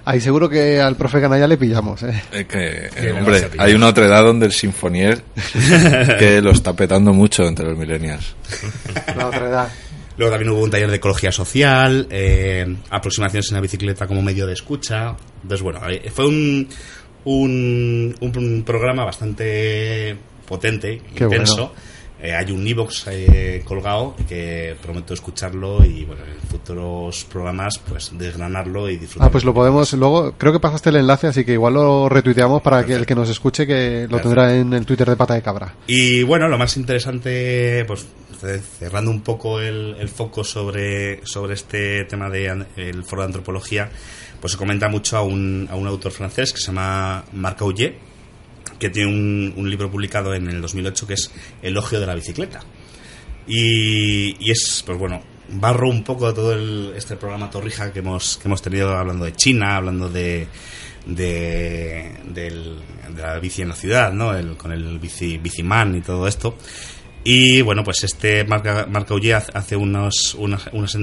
ahí seguro que al profe Canalla le pillamos, ¿eh? Es que, eh, hombre, hay una otra edad donde el Sinfonier que lo está petando mucho entre los millennials. La otra edad. Luego también hubo un taller de ecología social, eh, aproximaciones en la bicicleta como medio de escucha. Entonces, bueno, eh, fue un, un, un- un programa bastante potente, Qué intenso. Eh, hay un iVox eh, colgado que prometo escucharlo y, bueno, en futuros programas, pues desgranarlo y disfrutar. Ah, pues lo podemos luego. Creo que pasaste el enlace, así que igual lo retuiteamos para que el que nos escuche que lo Perfecto. tendrá en el Twitter de Pata de Cabra. Y bueno, lo más interesante, pues ce- cerrando un poco el, el foco sobre, sobre este tema del el foro de antropología, pues se comenta mucho a un, a un autor francés que se llama Marc Aullier, que tiene un, un libro publicado en el 2008 que es Elogio de la bicicleta. Y, es, pues bueno, barro un poco todo el- este programa Torrija que hemos, que hemos tenido hablando de China, hablando de, de, de la bici en la ciudad, ¿no? El- con el bici, biciman y todo esto. Y bueno, pues este Marc Marc Aullier hace- unos, unas, unas,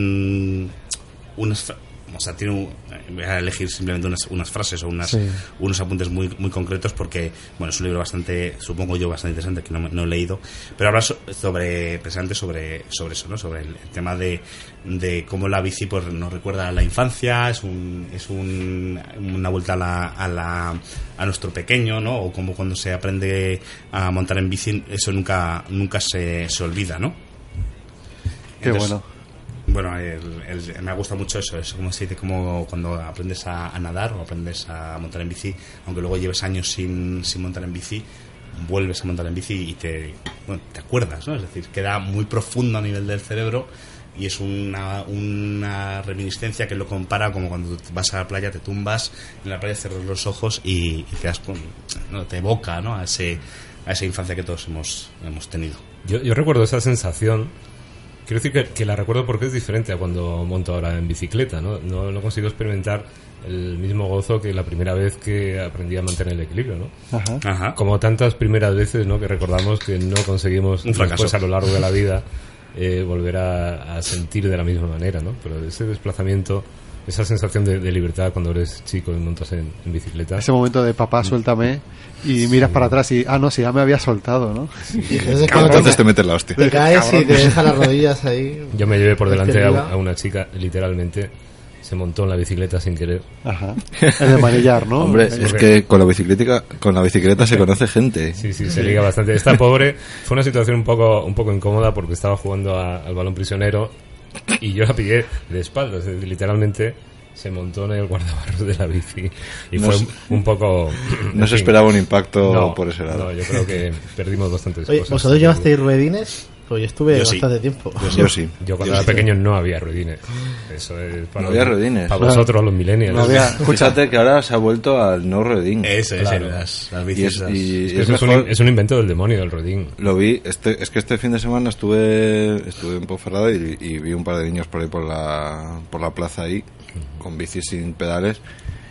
unas o sea, tiene un- eh, voy a elegir simplemente unas, unas frases o unas, Sí. unos apuntes muy, muy concretos porque, bueno, es un libro bastante, supongo yo, bastante interesante que no, me- no he leído, pero habla so- sobre, precisamente sobre, sobre eso, ¿no? Sobre el, el tema de, de cómo la bici pues, nos recuerda a la infancia, es un, es un, una vuelta a la, a la, a nuestro pequeño, ¿no? O como cuando se aprende a montar en bici, eso nunca, nunca se, se olvida, ¿no? Qué bueno. Bueno, el- me gusta mucho eso, es como, si, como cuando aprendes a, nadar o aprendes a montar en bici, aunque luego lleves años sin, sin montar en bici, vuelves a montar en bici y te, bueno, te acuerdas, ¿no? Es decir, queda muy profundo a nivel del cerebro y es una, una reminiscencia que lo compara como cuando vas a la playa, te tumbas en la playa, cierras los ojos y, y quedas con, ¿no? te evoca ¿no? a, ese, a esa infancia que todos hemos, hemos tenido. Yo, yo recuerdo esa sensación. Quiero decir que, que la recuerdo porque es diferente a cuando monto ahora en bicicleta, ¿no? No, no consigo experimentar el mismo gozo que la primera vez que aprendí a mantener el equilibrio, ¿no? Ajá. Ajá. Como tantas primeras veces, ¿no? Que recordamos que no conseguimos Un fracaso. después a lo largo de la vida eh, volver a, a sentir de la misma manera, ¿no? Pero ese desplazamiento, esa sensación de, de libertad cuando eres chico y montas en, en bicicleta. Ese momento de papá, suéltame y miras para atrás y, ah, no, si ya me había soltado, ¿no? Entonces, Cabrón, entonces te metes la hostia. Te caes y te deja las rodillas ahí. Yo me llevé por delante a, una chica, literalmente, se montó en la bicicleta sin querer. Ajá. El manillar, ¿no? Hombre, es que con la bicicleta, con la bicicleta se conoce gente. Sí, sí, se liga bastante. Esta pobre fue una situación un poco, un poco incómoda porque estaba jugando a- al balón prisionero y yo la pillé de espaldas. es decir, Literalmente se montó en el guardabarros de la bici y fue un, poco... no se esperaba un impacto No, por ese lado. No, yo creo que perdimos bastantes Oye, cosas. ¿vosotros llevasteis ruedines? Pues yo estuve Yo sí. bastante tiempo. Yo sí. Yo cuando Yo era sí. pequeño no había ruedines. Eso es para, No había ruedines. para vosotros, los millennials. Fíjate que ahora se ha vuelto al no ruedín. Ese, ese, Claro. las, las Y es, esas. y Es que es eso es, un, mejor- es un invento del demonio, el ruedín. Lo vi, este, es que este fin de semana estuve estuve en Ponferrada y, y vi un par de niños por ahí por la, por la plaza ahí, con bicis sin pedales.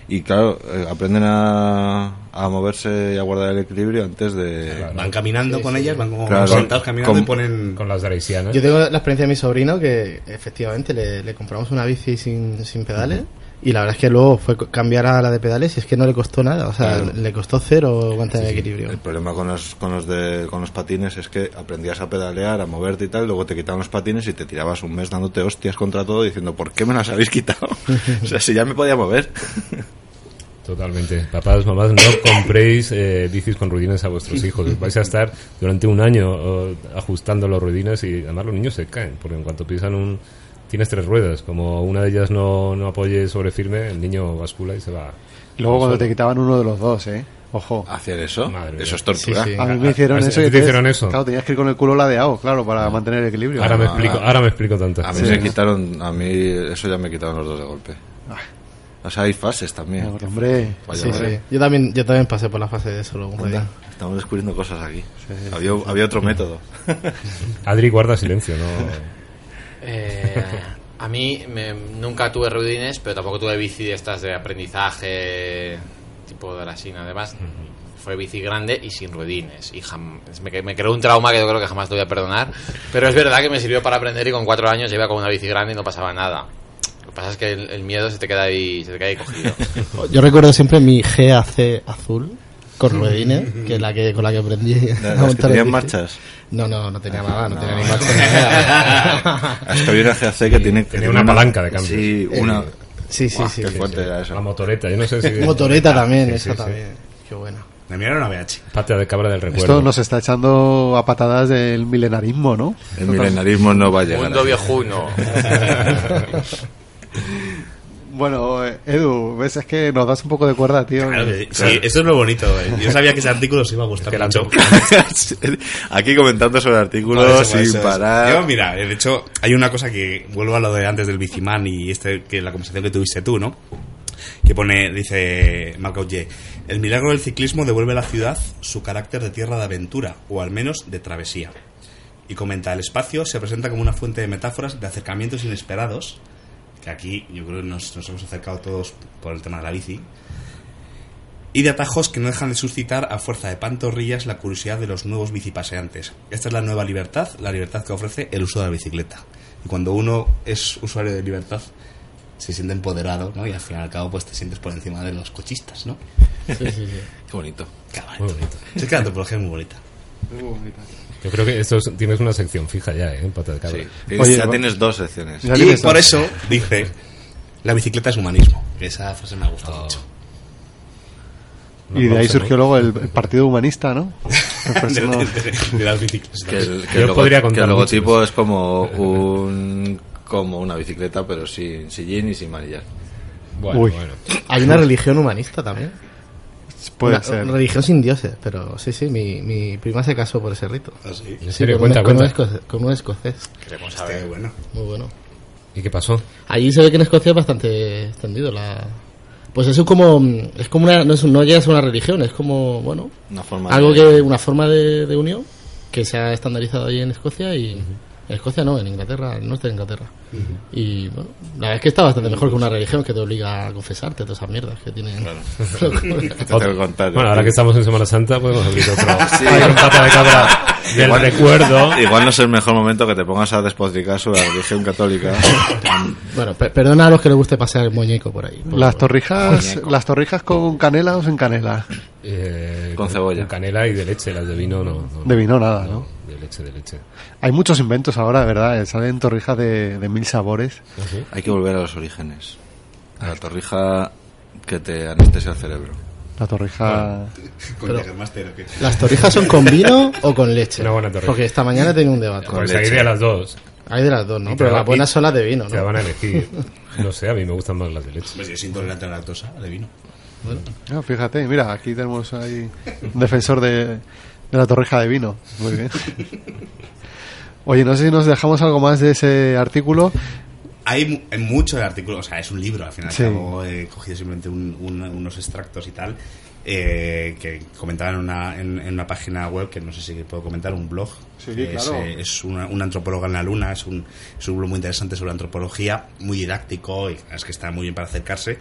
Y claro, eh, aprenden a, a moverse y a guardar el equilibrio antes de... Van caminando con ellas, van como Claro. sentados caminando Con- y ponen... Con las draisianas. Yo tengo la experiencia de mi sobrino que efectivamente le, le compramos una bici sin, sin pedales y la verdad es que luego fue cambiar a la de pedales y es que no le costó nada, o sea, Claro. le costó cero mantener el equilibrio. El problema con los, con los de, con los patines es que aprendías a pedalear, a moverte y tal, luego te quitaban los patines y te tirabas un mes dándote hostias contra todo diciendo, ¿por qué me las habéis quitado? o sea, si ya me podía mover. Totalmente. Papás, mamás, no compréis eh, bicis con ruedines a vuestros hijos. Vais a estar durante un año oh, ajustando los ruedines y además los niños se caen, porque en cuanto pisan un... Tienes tres ruedas, como una de ellas no, no apoye sobre firme, el niño bascula y se va. Luego cuando te quitaban uno de los dos, ¿eh? Ojo. ¿Hacer eso? Madre eso es tortura. Sí, sí. A mí me hicieron ¿A- a- eso. a y te hicieron eso? Claro, tenías que ir con el culo ladeado, claro, para mantener el equilibrio. Ahora me Ah, explico, ah. ahora me explico tantas A mí cosas. me quitaron, a mí eso ya me quitaron los dos de golpe. O sea, hay fases también. Hombre, Sí, sí. Yo también, yo también pasé por la fase de Anda, día. Estamos descubriendo cosas aquí. había, había otro método. Adri guarda silencio, ¿no? Eh, a mí me- nunca tuve ruedines, pero tampoco tuve bici de estas de aprendizaje tipo de la Sina. Además, fue bici grande y sin ruedines. Y jam- me, me creó un trauma que yo creo que jamás te voy a perdonar. Pero es verdad que me sirvió para aprender y con cuatro años iba con una bici grande y no pasaba nada. Lo que pasa es que el, el miedo se te queda ahí, se te queda ahí cogido. Yo recuerdo siempre mi GAC azul con ruedines, que es la que con la que aprendí ¿Las que tenían marchas? No, no, no tenía nada, no, tenía ni marcha ni nada. Es que había una GAC que tiene... Tenía una palanca de cambio. Sí, una... Sí, sí, sí. Qué sí, fuerte sí. era eso. La motoreta, yo no sé si... Motoreta también, Sí, esa sí, sí. también. Qué buena. La mía era una VH. Pata de cabra del recuerdo. esto nos está echando a patadas del milenarismo, ¿no? El milenarismo no va a llegar. Mundo viejuno. Bueno, Edu, ves, es que nos das un poco de cuerda, tío. Claro sí, Sí, eso es lo bonito. eh. Yo sabía que ese artículo os iba a gustar Que mucho. Aquí comentando sobre artículos por sin parar. Yo, mira, de hecho, hay una cosa que vuelvo a lo de antes del bicimán y este que la conversación que tuviste tú, ¿no? Que pone, dice Marc Auger, el milagro del ciclismo devuelve a la ciudad su carácter de tierra de aventura, o al menos de travesía. Y comenta, el espacio se presenta como una fuente de metáforas de acercamientos inesperados, que aquí yo creo que nos, nos hemos acercado todos por el tema de la bici, y de atajos que no dejan de suscitar a fuerza de pantorrillas la curiosidad de los nuevos bicipaseantes. Esta es la nueva libertad, la libertad que ofrece el uso de la bicicleta. Y cuando uno es usuario de libertad, se siente empoderado, ¿no? Y al fin y al cabo, pues te sientes por encima de los cochistas, ¿no? Sí, sí, sí. Qué bonito. Qué bonito. Es que la antropología es muy bonita. Yo creo que esto es- tienes una sección fija ya, ¿eh? En pata de cabra. Sí. Ya tienes dos secciones. Y por eso dice, la bicicleta es humanismo. Que esa frase me ha gustado mucho. Y de ahí surgió luego el, el Partido Humanista, ¿no? De- de- de- de las bicicletas. Que el, que Yo el logo- podría que contar el muchos. logotipo es como un como una bicicleta, pero sin sillín y sin manillar. Bueno, Uy. bueno. Hay una religión humanista también. Puede Una- ser. religión sin dioses, pero sí, sí, mi, mi prima se casó por ese rito. ¿Ah, sí? ¿En serio? con, Cuenta, un, con, un cuenta. escoce- con un escocés. Queremos Este, saber. bueno. Muy bueno. ¿Y qué pasó? Allí se ve que en Escocia es bastante extendido la... Pues eso es como... Es como una... No, es, no llega a ser una religión, es como, bueno... Una forma Algo de- que... Una forma de, de unión que se ha estandarizado ahí en Escocia y... Escocia no, en Inglaterra, en el norte de Inglaterra. Y bueno, la verdad es que está bastante mejor que una religión que te obliga a confesarte todas esas mierdas que tienen. Contar. Bueno, ahora que estamos en Semana Santa, podemos abrir otro, Sí. pata de cabra del Igual- recuerdo. Igual no es el mejor momento que te pongas a despotricar sobre la religión católica. bueno, per- perdona a los que les guste pasar el muñeco por ahí. por- Las torrijas, Muñeco. las torrijas con canela o sin canela. Eh, Con cebolla. Con canela y de leche, las de vino no. no. De vino nada, ¿no? De leche, de leche. Hay muchos inventos ahora, ¿verdad? Eh, Salen torrijas de, de mil sabores. Hay que volver a los orígenes. A la torrija que te anestesia el cerebro. La torrija... Con Pero- Jägermeister, ¿o qué? ¿Las torrijas son con vino o con leche? Una buena torrija. Porque esta mañana he tenido un debate. Pues hay de las dos. Hay de las dos, ¿no? Te Pero las buenas son las de vino, Te ¿no? van a elegir. No sé, a mí me gustan más las de leche. Pues yo soy intolerante a la lactosa, de vino. Ah, fíjate, mira, aquí tenemos ahí un defensor de, de la torrija de vino. Muy bien. Oye, no sé si nos dejamos algo más de ese artículo. Hay, hay mucho del artículo, o sea, es un libro, al final y Sí. cabo he cogido simplemente un- un- unos extractos y tal, eh, que comentaban en una, en, en una página web, que no sé si puedo comentar, un blog, Sí, que claro. es, eh, es una, una antropóloga en la luna, es un, es un blog muy interesante sobre antropología, muy didáctico, y es que está muy bien para acercarse,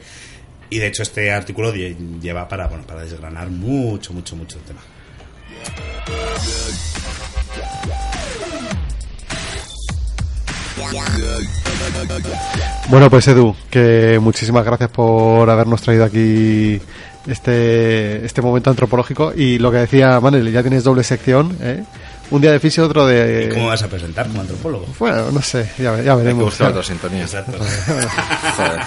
y de hecho este artículo lle- lleva para, bueno, para desgranar mucho, mucho, mucho el tema. Bueno, pues Edu, que muchísimas gracias por habernos traído aquí este, este momento antropológico. Y lo que decía Manel, ya tienes doble sección, ¿eh? Un día de fisio, otro de... ¿Cómo vas a presentar como antropólogo? Bueno, no sé, ya, ya veremos. buscar otra sintonía. Exacto. Joder.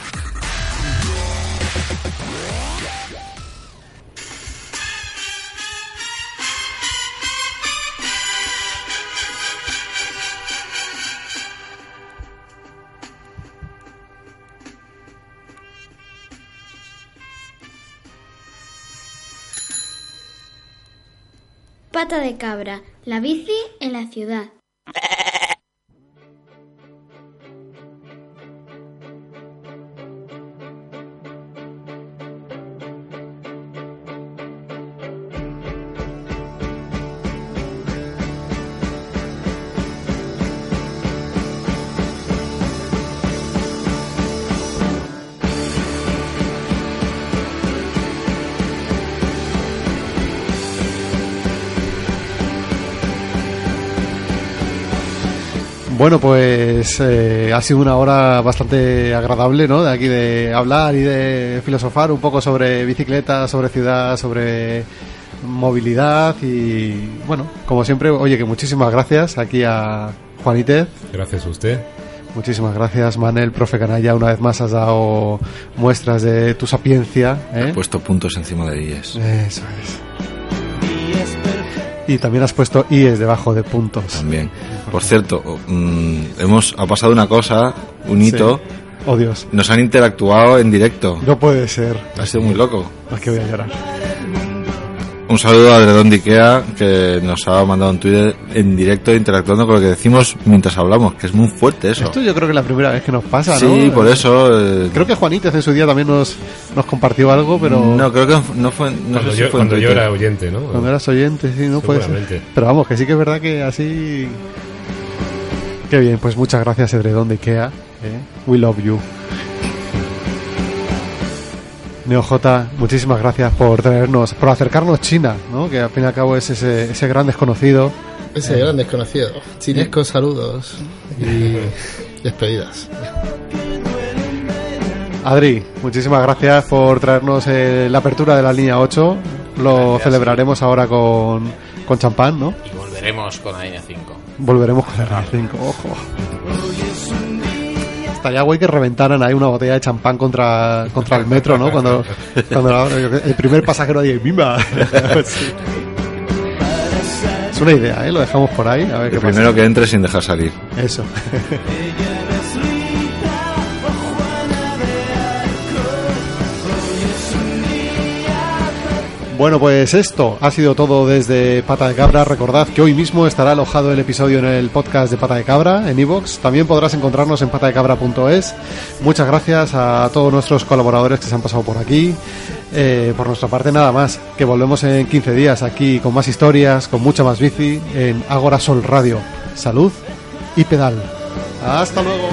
Pata de cabra, la bici en la ciudad. Bueno, pues eh, ha sido una hora bastante agradable, ¿no? De aquí de hablar y de filosofar un poco sobre bicicleta, sobre ciudad, sobre movilidad y bueno, como siempre, oye, que muchísimas gracias aquí a Juanítez. Gracias a usted. Muchísimas gracias, Manel, profe Canalla. Una vez más has dado muestras de tu sapiencia. ¿eh? He puesto puntos encima de IES. Eso es. Y también has puesto IES debajo de puntos. También. Por cierto, mm, hemos ha pasado una cosa, un hito. Sí. Oh, Dios. Nos han interactuado en directo. No puede ser. Ha sido muy loco. Aquí voy a llorar. Un saludo a Dredón de Ikea que nos ha mandado un Twitter en directo interactuando con lo que decimos mientras hablamos, que es muy fuerte eso. Esto yo creo que es la primera vez que nos pasa, ¿no? Sí, por eso. eh, Creo que Juanítez en su día también nos, nos compartió algo, pero... No, creo que no fue. No Cuando sé si yo- fue en cuando yo Twitter. era oyente, ¿no? Cuando eras oyente, sí, no puede ser. Pero vamos, que sí que es verdad que así... Qué bien, pues muchas gracias Edredón de Ikea. ¿eh? We love you. NeoJ, muchísimas gracias por traernos, por acercarnos China, ¿no? Que al fin y al cabo es ese, ese gran desconocido. Ese Eh, gran desconocido. Chinescos, saludos y despedidas. Adri, muchísimas gracias por traernos eh, la apertura de la línea 8. Lo Gracias, celebraremos ahora con, con champán, ¿no? Y volveremos con la línea 5. Volveremos con la línea 5, ojo. Estaría guay que reventaran ahí una botella de champán contra, contra el metro, ¿no? Cuando, cuando el primer pasajero dice ¡Bimba! Sí. Es una idea, ¿eh? Lo dejamos por ahí, a ver qué El pasa. primero que entre sin dejar salir. Eso. Bueno, pues esto ha sido todo desde Pata de Cabra. Recordad que hoy mismo estará alojado el episodio en el podcast de Pata de Cabra, en iVoox. También podrás encontrarnos en patadecabra.es. Muchas gracias a todos nuestros colaboradores que se han pasado por aquí. Eh, por nuestra parte, nada más. Que volvemos en 15 días aquí con más historias, con mucha más bici, en Agora Sol Radio. Salud y pedal. Hasta luego.